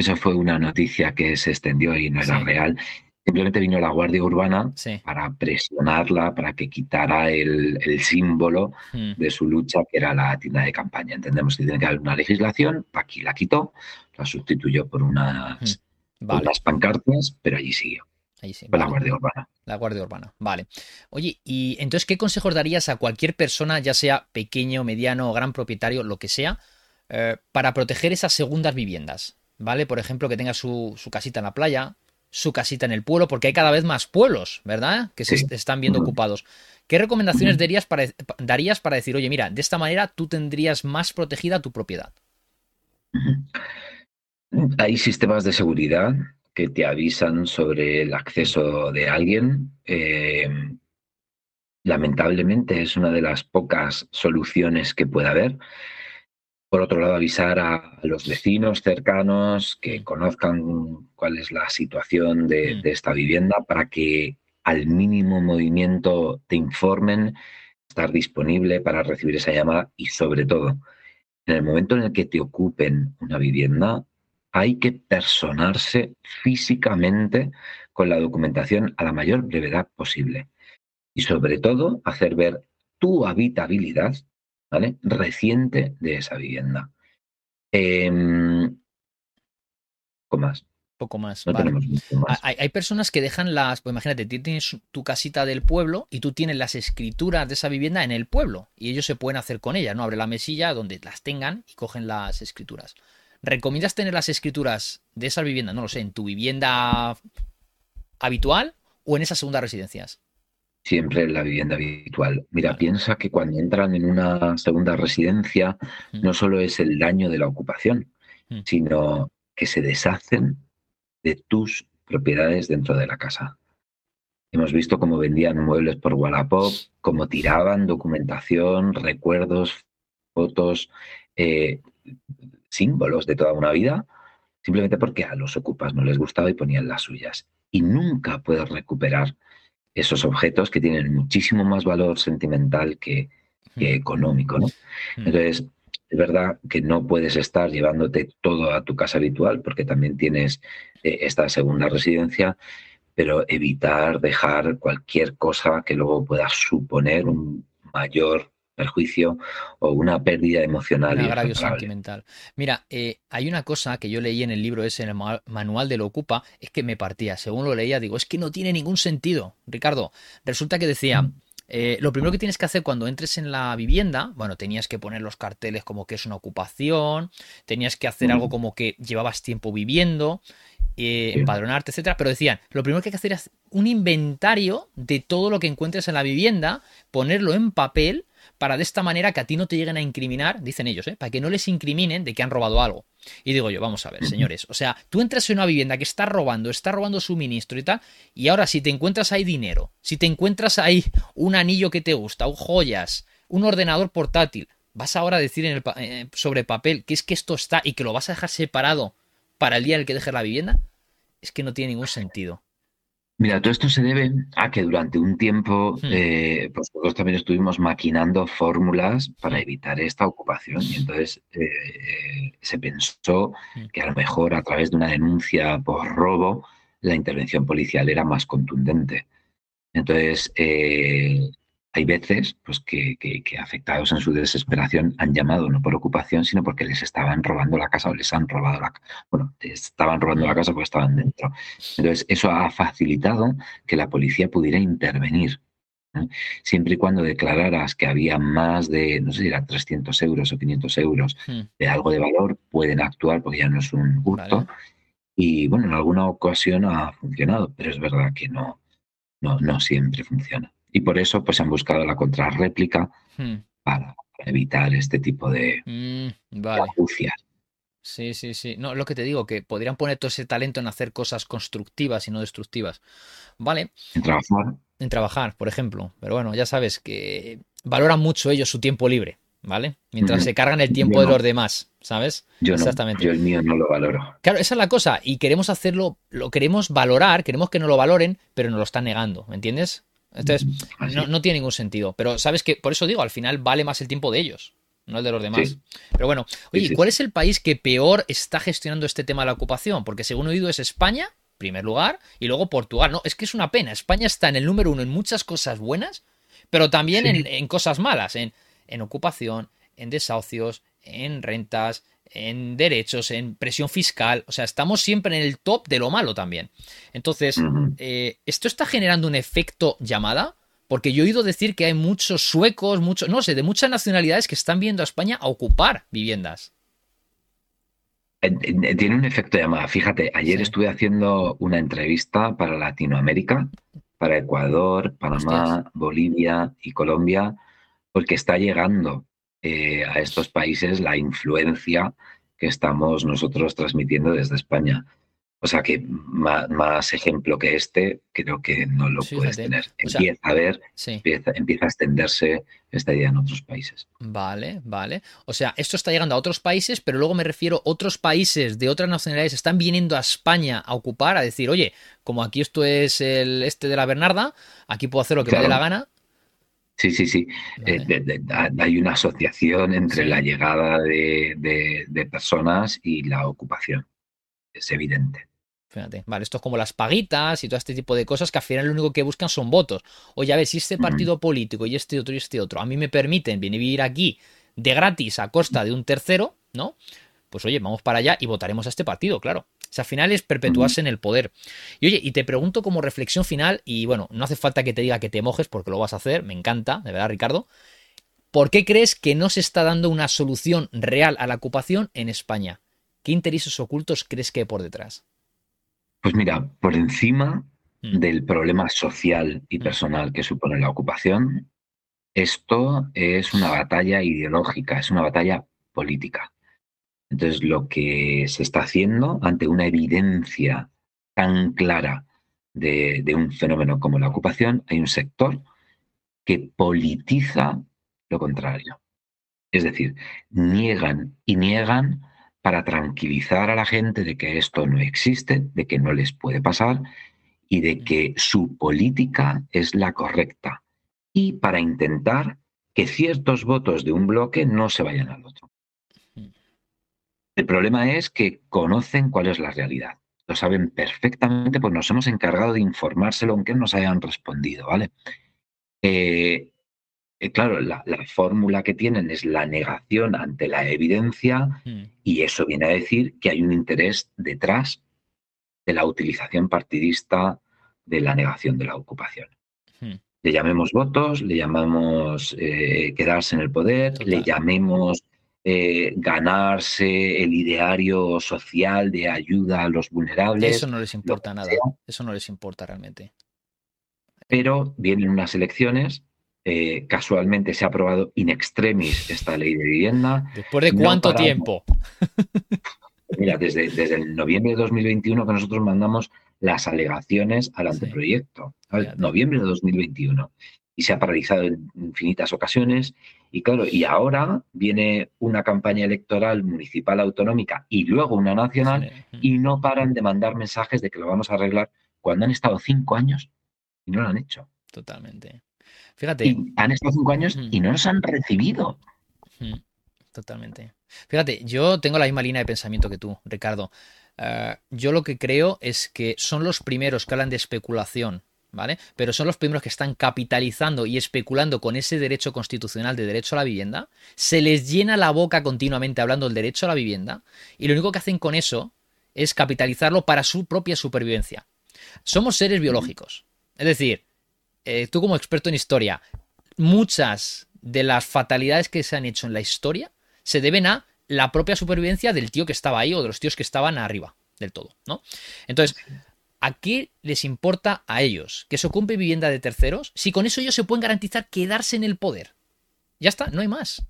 S2: eso fue una noticia que se extendió y no era real. Simplemente vino la Guardia Urbana para presionarla, para que quitara el, símbolo hmm. de su lucha, que era la tienda de campaña. Entendemos que tiene que haber una legislación, aquí la quitó, la sustituyó por unas, hmm. pancartas, pero allí siguió. Ahí sí, La Guardia Urbana.
S1: La Guardia Urbana, vale. Oye, y entonces, ¿qué consejos darías a cualquier persona, ya sea pequeño, mediano, gran propietario, lo que sea, eh, para proteger esas segundas viviendas? ¿Vale? Por ejemplo, que tenga su, casita en la playa, su casita en el pueblo, porque hay cada vez más pueblos, ¿verdad? Que se están viendo ocupados. ¿Qué recomendaciones darías para, darías para decir, oye, mira, de esta manera tú tendrías más protegida tu propiedad?
S2: Hay sistemas de seguridad que te avisan sobre el acceso de alguien. Eh, lamentablemente es una de las pocas soluciones que puede haber. Por otro lado, avisar a los vecinos cercanos que conozcan cuál es la situación de, mm. esta vivienda para que al mínimo movimiento te informen, estar disponible para recibir esa llamada y sobre todo, en el momento en el que te ocupen una vivienda, hay que personarse físicamente con la documentación a la mayor brevedad posible. Y sobre todo, hacer ver tu habitabilidad ¿vale? Reciente de esa vivienda. Eh, poco más.
S1: Poco más. Hay, personas que dejan las. Pues imagínate, tienes tu casita del pueblo y tú tienes las escrituras de esa vivienda en el pueblo y ellos se pueden hacer con ellas, ¿no? Abre la mesilla donde las tengan y cogen las escrituras. ¿Recomiendas tener las escrituras de esa vivienda, no lo sé, en tu vivienda habitual o en esas segundas residencias?
S2: Siempre en la vivienda habitual. Mira, piensa que cuando entran en una segunda residencia no solo es el daño de la ocupación, sino que se deshacen de tus propiedades dentro de la casa. Hemos visto cómo vendían muebles por Wallapop, cómo tiraban documentación, recuerdos, fotos, eh, símbolos de toda una vida, simplemente porque a los ocupas no les gustaba y ponían las suyas. Y nunca puedes recuperar esos objetos que tienen muchísimo más valor sentimental que, económico, ¿no? Entonces, es verdad que no puedes estar llevándote todo a tu casa habitual porque también tienes eh, esta segunda residencia, pero evitar dejar cualquier cosa que luego pueda suponer un mayor perjuicio o una pérdida emocional.
S1: Un agravio sentimental. Mira, eh, hay una cosa que yo leí en el libro ese, en el manual de lo ocupa, es que me partía. Según lo leía, digo, es que no tiene ningún sentido. Ricardo, resulta que decía, mm. eh, lo primero que tienes que hacer cuando entres en la vivienda, bueno, tenías que poner los carteles como que es una ocupación, tenías que hacer algo mm. como que llevabas tiempo viviendo, eh, empadronarte, etcétera. Pero decían, lo primero que hay que hacer es un inventario de todo lo que encuentres en la vivienda, ponerlo en papel para de esta manera que a ti no te lleguen a incriminar, dicen ellos, ¿eh? para que no les incriminen de que han robado algo. Y digo yo, vamos a ver, señores, o sea, tú entras en una vivienda que está robando, está robando suministro y tal, y ahora si te encuentras ahí dinero, si te encuentras ahí un anillo que te gusta, o joyas, un ordenador portátil, vas ahora a decir en el, eh, sobre papel que es que esto está y que lo vas a dejar separado para el día en el que dejes la vivienda, es que no tiene ningún sentido.
S2: Mira, todo esto se debe a que durante un tiempo hmm. eh, pues nosotros también estuvimos maquinando fórmulas para hmm. evitar esta ocupación y entonces eh, se pensó hmm. que a lo mejor a través de una denuncia por robo la intervención policial era más contundente. Entonces, eh, hay veces pues, que, afectados en su desesperación han llamado no por ocupación, sino porque les estaban robando la casa o les han robado la casa. Bueno, estaban robando la casa porque estaban dentro. Entonces, eso ha facilitado que la policía pudiera intervenir. Siempre y cuando declararas que había más de, no sé si eran 300 euros o 500 euros hmm. de algo de valor, pueden actuar porque ya no es un hurto. Y bueno, en alguna ocasión ha funcionado, pero es verdad que no, no, no siempre funciona. Y por eso pues han buscado la contrarréplica hmm. para, evitar este tipo de, mm,
S1: Sí, sí, sí. No, lo que te digo, que podrían poner todo ese talento en hacer cosas constructivas y no destructivas. Vale.
S2: En trabajar.
S1: En trabajar, por ejemplo. Pero bueno, ya sabes que valoran mucho ellos su tiempo libre, ¿vale? Mientras se cargan el tiempo de los demás, ¿sabes?
S2: Yo Exactamente. yo el mío no lo valoro.
S1: Claro, esa es la cosa. Y queremos hacerlo, lo queremos valorar, queremos que no lo valoren, pero nos lo están negando, ¿me entiendes? Entonces, no, tiene ningún sentido. Pero sabes que, por eso digo, al final vale más el tiempo de ellos, no el de los demás. Pero bueno, oye, ¿cuál es el país que peor está gestionando este tema de la ocupación? Porque según he oído es España, primer lugar, y luego Portugal. No, es que es una pena. España está en el número uno en muchas cosas buenas, pero también en, cosas malas, en, en ocupación, en desahucios, en rentas, en derechos, en presión fiscal. O sea, estamos siempre en el top de lo malo también. Entonces, eh, ¿esto está generando un efecto llamada? Porque yo he oído decir que hay muchos suecos, muchos, no sé, de muchas nacionalidades que están viendo a España a ocupar viviendas.
S2: Tiene un efecto llamada. Fíjate, ayer estuve haciendo una entrevista para Latinoamérica, para Ecuador, Panamá, Bolivia y Colombia, porque está llegando eh, a estos países la influencia que estamos nosotros transmitiendo desde España. O sea que más, ejemplo que este creo que no lo puedes tener. Empieza a ver, empieza, empieza, a extenderse esta idea en otros países.
S1: Vale, vale. O sea, esto está llegando a otros países, pero luego me refiero, otros países de otras nacionalidades están viniendo a España a ocupar, a decir, oye, como aquí esto es el este de la Bernarda, aquí puedo hacer lo que me dé la gana.
S2: Sí, sí, sí. Eh, hay una asociación entre la llegada de, personas y la ocupación. Es evidente.
S1: Fíjate, vale, esto es como las paguitas y todo este tipo de cosas que al final lo único que buscan son votos. Oye, a ver, si este partido político y este otro y este otro a mí me permiten venir a vivir aquí de gratis a costa de un tercero, ¿no? Pues oye, vamos para allá y votaremos a este partido, claro. O sea, al final es perpetuarse en el poder. Y oye, y te pregunto como reflexión final, y bueno, no hace falta que te diga que te mojes porque lo vas a hacer, me encanta, de verdad, Ricardo. ¿Por qué crees que no se está dando una solución real a la ocupación en España? ¿Qué intereses ocultos crees que hay por detrás?
S2: Pues mira, por encima mm. del problema social y mm. personal que supone la ocupación, esto es una batalla ideológica, es una batalla política. Entonces, lo que se está haciendo ante una evidencia tan clara de, un fenómeno como la ocupación, hay un sector que politiza lo contrario. Es decir, niegan y niegan para tranquilizar a la gente de que esto no existe, de que no les puede pasar y de que su política es la correcta. Y para intentar que ciertos votos de un bloque no se vayan al otro. El problema es que conocen cuál es la realidad. Lo saben perfectamente, pues nos hemos encargado de informárselo aunque no nos hayan respondido, ¿vale? Eh, eh, claro, la, fórmula que tienen es la negación ante la evidencia hmm. y eso viene a decir que hay un interés detrás de la utilización partidista de la negación de la ocupación. Hmm. Le llamemos votos, le llamamos eh, quedarse en el poder, le llamemos eh, ganarse el ideario social de ayuda a los vulnerables.
S1: Eso no les importa nada, eso no les importa realmente.
S2: Pero vienen unas elecciones eh, casualmente se ha aprobado in extremis esta ley de vivienda.
S1: ¿Después de cuánto tiempo?
S2: Mira, desde, desde el noviembre de 2021 que nosotros mandamos las alegaciones al anteproyecto, noviembre de 2021. Y se ha paralizado en infinitas ocasiones. Y claro, y ahora viene una campaña electoral municipal autonómica y luego una nacional y no paran de mandar mensajes de que lo vamos a arreglar cuando han estado cinco años y no lo han hecho.
S1: Totalmente. Fíjate.
S2: han estado cinco años y no nos han recibido.
S1: Totalmente. Fíjate, yo tengo la misma línea de pensamiento que tú, Ricardo. Eh, yo lo que creo es que son los primeros que hablan de especulación, ¿vale? Pero son los primeros que están capitalizando y especulando con ese derecho constitucional de derecho a la vivienda. Se les llena la boca continuamente hablando del derecho a la vivienda y lo único que hacen con eso es capitalizarlo para su propia supervivencia. Somos seres biológicos. Es decir, eh, tú como experto en historia, muchas de las fatalidades que se han hecho en la historia se deben a la propia supervivencia del tío que estaba ahí o de los tíos que estaban arriba del todo, ¿no? Entonces, ¿a qué les importa a ellos que se ocupe vivienda de terceros si con eso ellos se pueden garantizar quedarse en el poder? Ya está, no hay más.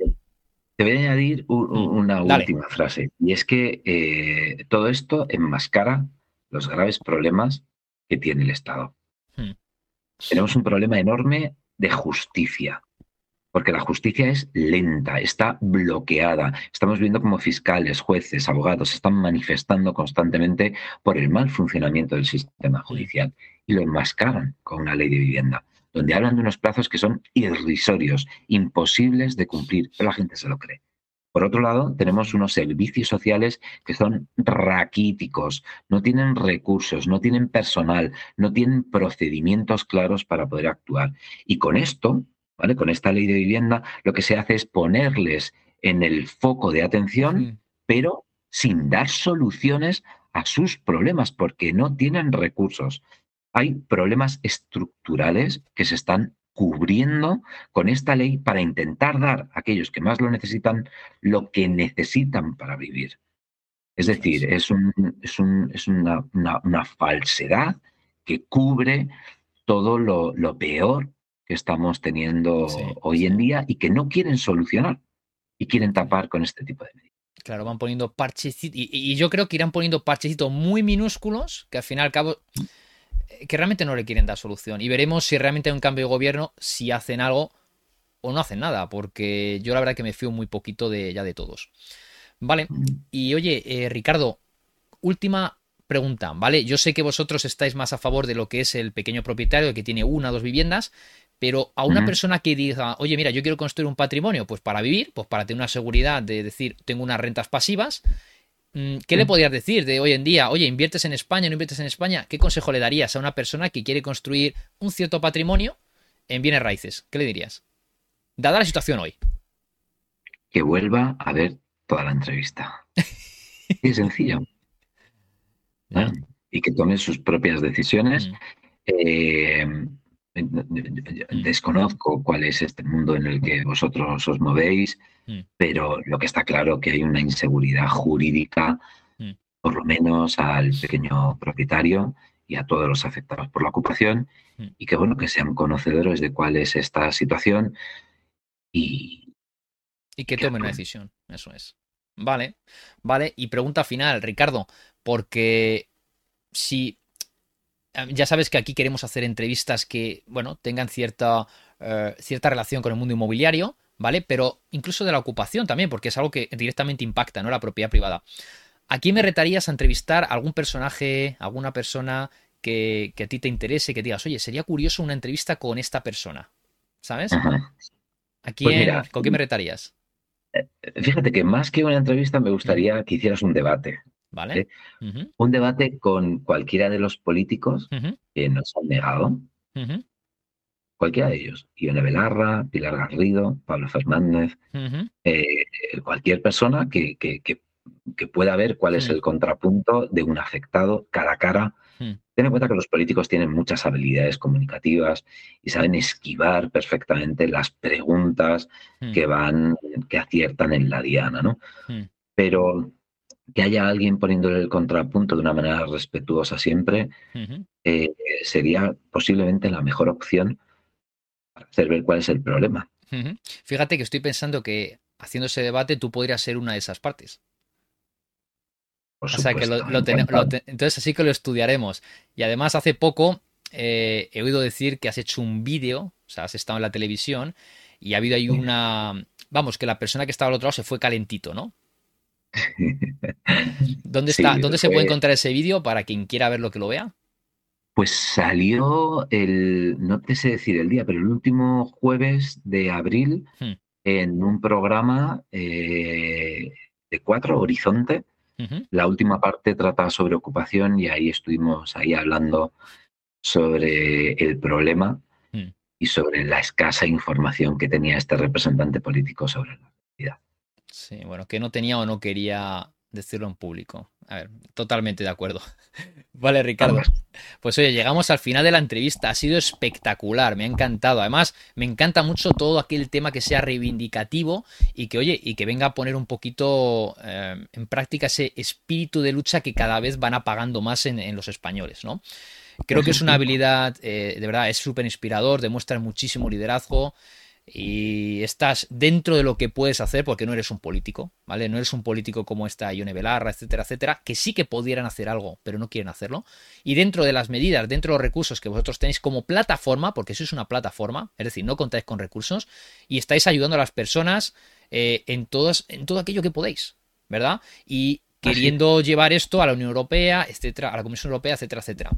S2: Te voy a añadir una última frase, y es que eh, todo esto enmascara los graves problemas que tiene el Estado. Hmm tenemos un problema enorme de justicia, porque la justicia es lenta, está bloqueada. Estamos viendo como fiscales, jueces, abogados están manifestando constantemente por el mal funcionamiento del sistema judicial y lo enmascaran con una ley de vivienda, donde hablan de unos plazos que son irrisorios, imposibles de cumplir, pero la gente se lo cree. Por otro lado, tenemos unos servicios sociales que son raquíticos, no tienen recursos, no tienen personal, no tienen procedimientos claros para poder actuar. Y con esto, ¿vale? Con esta ley de vivienda, lo que se hace es ponerles en el foco de atención, pero sin dar soluciones a sus problemas, porque no tienen recursos. Hay problemas estructurales que se están cubriendo con esta ley para intentar dar a aquellos que más lo necesitan lo que necesitan para vivir. Es decir, es, un, es, un, es una, una, falsedad que cubre todo lo, lo peor que estamos teniendo hoy en día y que no quieren solucionar y quieren tapar con este tipo de medidas.
S1: Claro, van poniendo parchecitos y, y, yo creo que irán poniendo parchecitos muy minúsculos que al final al cabo que realmente no le quieren dar solución. Y veremos si realmente hay un cambio de gobierno, si hacen algo o no hacen nada, porque yo la verdad que me fío muy poquito de ya de todos. Vale, y oye, eh, Ricardo, última pregunta, ¿vale? Yo sé que vosotros estáis más a favor de lo que es el pequeño propietario que tiene una o dos viviendas, pero a una persona que diga, oye, mira, yo quiero construir un patrimonio, pues para vivir, pues para tener una seguridad de decir, tengo unas rentas pasivas, Mm, ¿Qué le podrías decir de hoy en día? Oye, ¿inviertes en España, no inviertes en España? ¿Qué consejo le darías a una persona que quiere construir un cierto patrimonio en bienes raíces? ¿Qué le dirías? Dada la situación hoy.
S2: Que vuelva a ver toda la entrevista. es sencillo. Y que tome sus propias decisiones. Mm. Eh, desconozco cuál es este mundo en el que vosotros os movéis, mm. pero lo que está claro que hay una inseguridad jurídica, mm. por lo menos al pequeño propietario y a todos los afectados por la ocupación, mm. y que bueno, que sean conocedores de cuál es esta situación y...
S1: Y que tomen una decisión, eso es. Vale, vale. Y pregunta final, Ricardo, porque si ya sabes que aquí queremos hacer entrevistas que, bueno, tengan cierta, eh, cierta relación con el mundo inmobiliario, ¿vale? Pero incluso de la ocupación también, porque es algo que directamente impacta, ¿no? La propiedad privada. Aquí me retarías a entrevistar a algún personaje, alguna persona que, a ti te interese, que digas, oye, sería curioso una entrevista con esta persona, ¿sabes? Aquí, pues ¿Con qué me retarías?
S2: Eh, fíjate que más que una entrevista me gustaría que hicieras un debate.
S1: ¿Vale?
S2: Un debate con cualquiera de los políticos que nos han negado, cualquiera de ellos, Ione Belarra, Pilar Garrido, Pablo Fernández, eh, cualquier persona que, que, que, pueda ver cuál es el contrapunto de un afectado cara a cara. Ten en cuenta que los políticos tienen muchas habilidades comunicativas y saben esquivar perfectamente las preguntas que van, que aciertan en la diana, ¿no? Pero que haya alguien poniéndole el contrapunto de una manera respetuosa siempre, eh, sería posiblemente la mejor opción para hacer ver cuál es el problema.
S1: Fíjate que estoy pensando que haciendo ese debate tú podrías ser una de esas partes. o sea que lo, entonces así que lo estudiaremos. Y además hace poco eh, he oído decir que has hecho un vídeo, o sea, has estado en la televisión y ha habido ahí una, vamos, que la persona que estaba al otro lado se fue calentito, ¿no? ¿Dónde, está, ¿dónde se puede encontrar ese vídeo para quien quiera ver lo que lo vea?
S2: Pues salió el, no te sé decir el día, pero el último jueves de abril hmm. en un programa eh, de cuatro, Horizonte. La última parte trata sobre ocupación y ahí estuvimos ahí hablando sobre el problema hmm. y sobre la escasa información que tenía este representante político sobre la realidad.
S1: Sí, bueno, que no tenía o no quería decirlo en público. A ver, totalmente de acuerdo. Vale, Ricardo. Pues oye, llegamos al final de la entrevista. Ha sido espectacular, me ha encantado. Además, me encanta mucho todo aquel tema que sea reivindicativo y que, oye, y que venga a poner un poquito eh, en práctica ese espíritu de lucha que cada vez van apagando más en, los españoles, ¿no? Creo que es una habilidad, eh, de verdad, es súper inspirador, demuestra muchísimo liderazgo y estás dentro de lo que puedes hacer porque no eres un político, ¿vale? No eres un político como esta Ione Belarra, etcétera, etcétera, que sí que pudieran hacer algo, pero no quieren hacerlo. Y dentro de las medidas, dentro de los recursos que vosotros tenéis como plataforma, porque eso es una plataforma, es decir, no contáis con recursos, y estáis ayudando a las personas eh, en, todas, en todo aquello que podéis, ¿verdad? Y queriendo llevar esto a la Unión Europea, etcétera, a la Comisión Europea, etcétera, etcétera.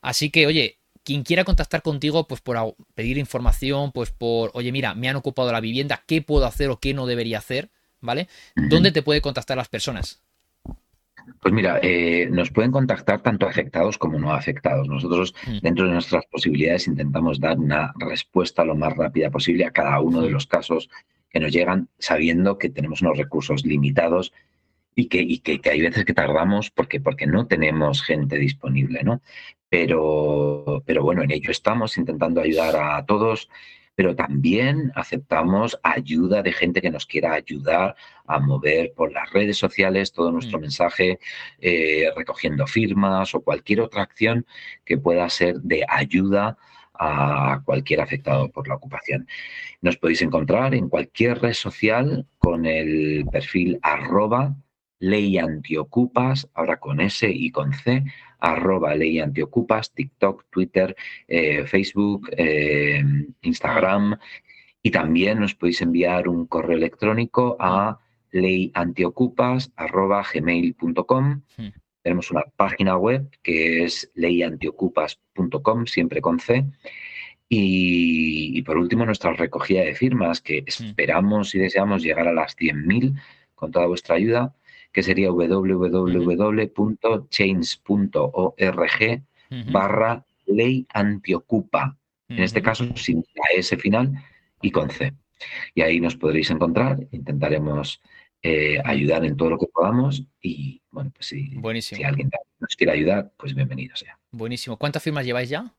S1: Así que, oye, quien quiera contactar contigo, pues por pedir información, pues por, oye, mira, me han ocupado la vivienda, ¿qué puedo hacer o qué no debería hacer? ¿Vale? ¿Dónde te puede contactar las personas?
S2: Pues mira, eh, nos pueden contactar tanto afectados como no afectados. Nosotros, mm. dentro de nuestras posibilidades, intentamos dar una respuesta lo más rápida posible a cada uno de los casos que nos llegan, sabiendo que tenemos unos recursos limitados y que, y que, hay veces que tardamos porque, porque no tenemos gente disponible, ¿no? Pero, pero bueno, en ello estamos intentando ayudar a todos, pero también aceptamos ayuda de gente que nos quiera ayudar a mover por las redes sociales todo nuestro mm. mensaje, eh, recogiendo firmas o cualquier otra acción que pueda ser de ayuda a cualquier afectado por la ocupación. Nos podéis encontrar en cualquier red social con el perfil arroba ley antiocupas, ahora con S y con C, arroba ley antiocupas, TikTok, Twitter, eh, Facebook, eh, Instagram. Y también nos podéis enviar un correo electrónico a leyantiocupas.gmail.com. Hmm. Tenemos una página web que es leyantiocupas.com, siempre con C. Y, por último, nuestra recogida de firmas, que hmm. esperamos y deseamos llegar a las 100.000 con toda vuestra ayuda que sería www.change.org barra ley antiocupa. En este caso, sin la S final y con C. Y ahí nos podréis encontrar. Intentaremos eh, ayudar en todo lo que podamos. Y bueno, pues si, si alguien nos quiere ayudar, pues bienvenido sea.
S1: Buenísimo. ¿Cuántas firmas lleváis ya?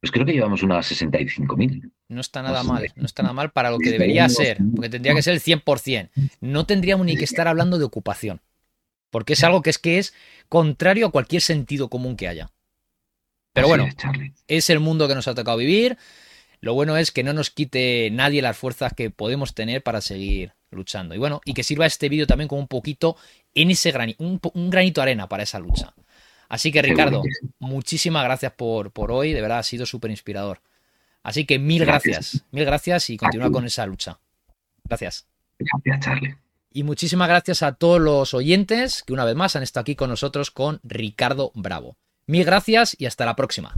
S2: Pues creo que llevamos unas 65.000.
S1: No está nada mal, no está nada mal para lo que debería ser, porque tendría que ser el 100%. No tendríamos ni que estar hablando de ocupación, porque es algo que es que es contrario a cualquier sentido común que haya. Pero bueno, es el mundo que nos ha tocado vivir. Lo bueno es que no nos quite nadie las fuerzas que podemos tener para seguir luchando. Y bueno, y que sirva este vídeo también como un poquito en ese granito, un granito de arena para esa lucha. Así que Ricardo, muchísimas gracias por, por hoy, de verdad ha sido súper inspirador. Así que mil gracias. mil gracias y continúa con esa lucha. Gracias.
S2: Gracias, Charlie.
S1: Y muchísimas gracias a todos los oyentes que una vez más han estado aquí con nosotros con Ricardo Bravo. Mil gracias y hasta la próxima.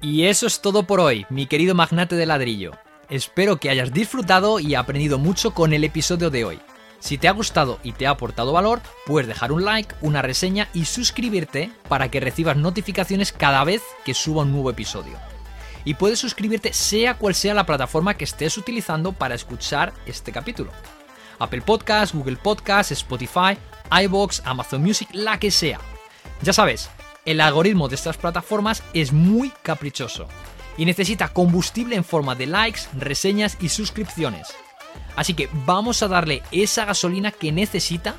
S1: Y eso es todo por hoy, mi querido magnate de ladrillo. Espero que hayas disfrutado y aprendido mucho con el episodio de hoy. Si te ha gustado y te ha aportado valor, puedes dejar un like, una reseña y suscribirte para que recibas notificaciones cada vez que suba un nuevo episodio. y puedes suscribirte sea cual sea la plataforma que estés utilizando para escuchar este capítulo. Apple Podcast, Google Podcast, Spotify, iBox, Amazon Music, la que sea. Ya sabes, el algoritmo de estas plataformas es muy caprichoso y necesita combustible en forma de likes, reseñas y suscripciones. Así que vamos a darle esa gasolina que necesita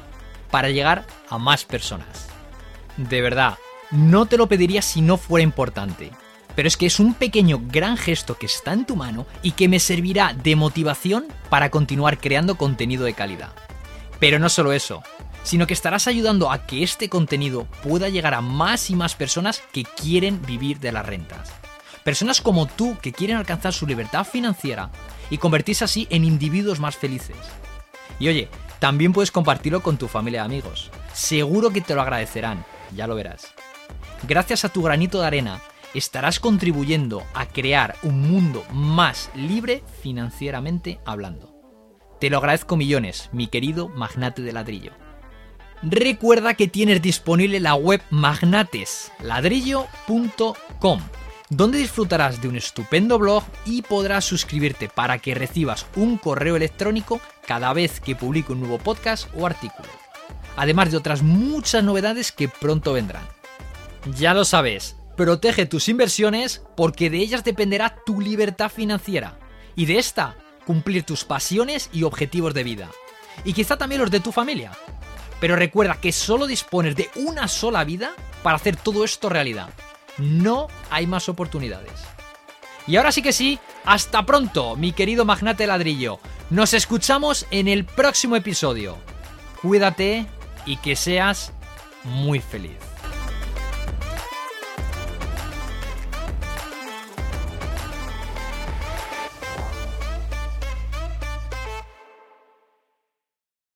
S1: para llegar a más personas. De verdad, no te lo pediría si no fuera importante. Pero es que es un pequeño gran gesto que está en tu mano y que me servirá de motivación para continuar creando contenido de calidad. Pero no solo eso, sino que estarás ayudando a que este contenido pueda llegar a más y más personas que quieren vivir de las rentas. Personas como tú que quieren alcanzar su libertad financiera y convertirse así en individuos más felices. Y oye, también puedes compartirlo con tu familia y amigos. Seguro que te lo agradecerán, ya lo verás. Gracias a tu granito de arena, estarás contribuyendo a crear un mundo más libre financieramente hablando. Te lo agradezco millones, mi querido magnate de ladrillo. Recuerda que tienes disponible la web magnatesladrillo.com, donde disfrutarás de un estupendo blog y podrás suscribirte para que recibas un correo electrónico cada vez que publique un nuevo podcast o artículo, además de otras muchas novedades que pronto vendrán. Ya lo sabes, protege tus inversiones porque de ellas dependerá tu libertad financiera y de esta cumplir tus pasiones y objetivos de vida. Y quizá también los de tu familia. Pero recuerda que solo dispones de una sola vida para hacer todo esto realidad. No hay más oportunidades. Y ahora sí que sí, hasta pronto, mi querido magnate ladrillo. Nos escuchamos en el próximo episodio. Cuídate y que seas muy feliz.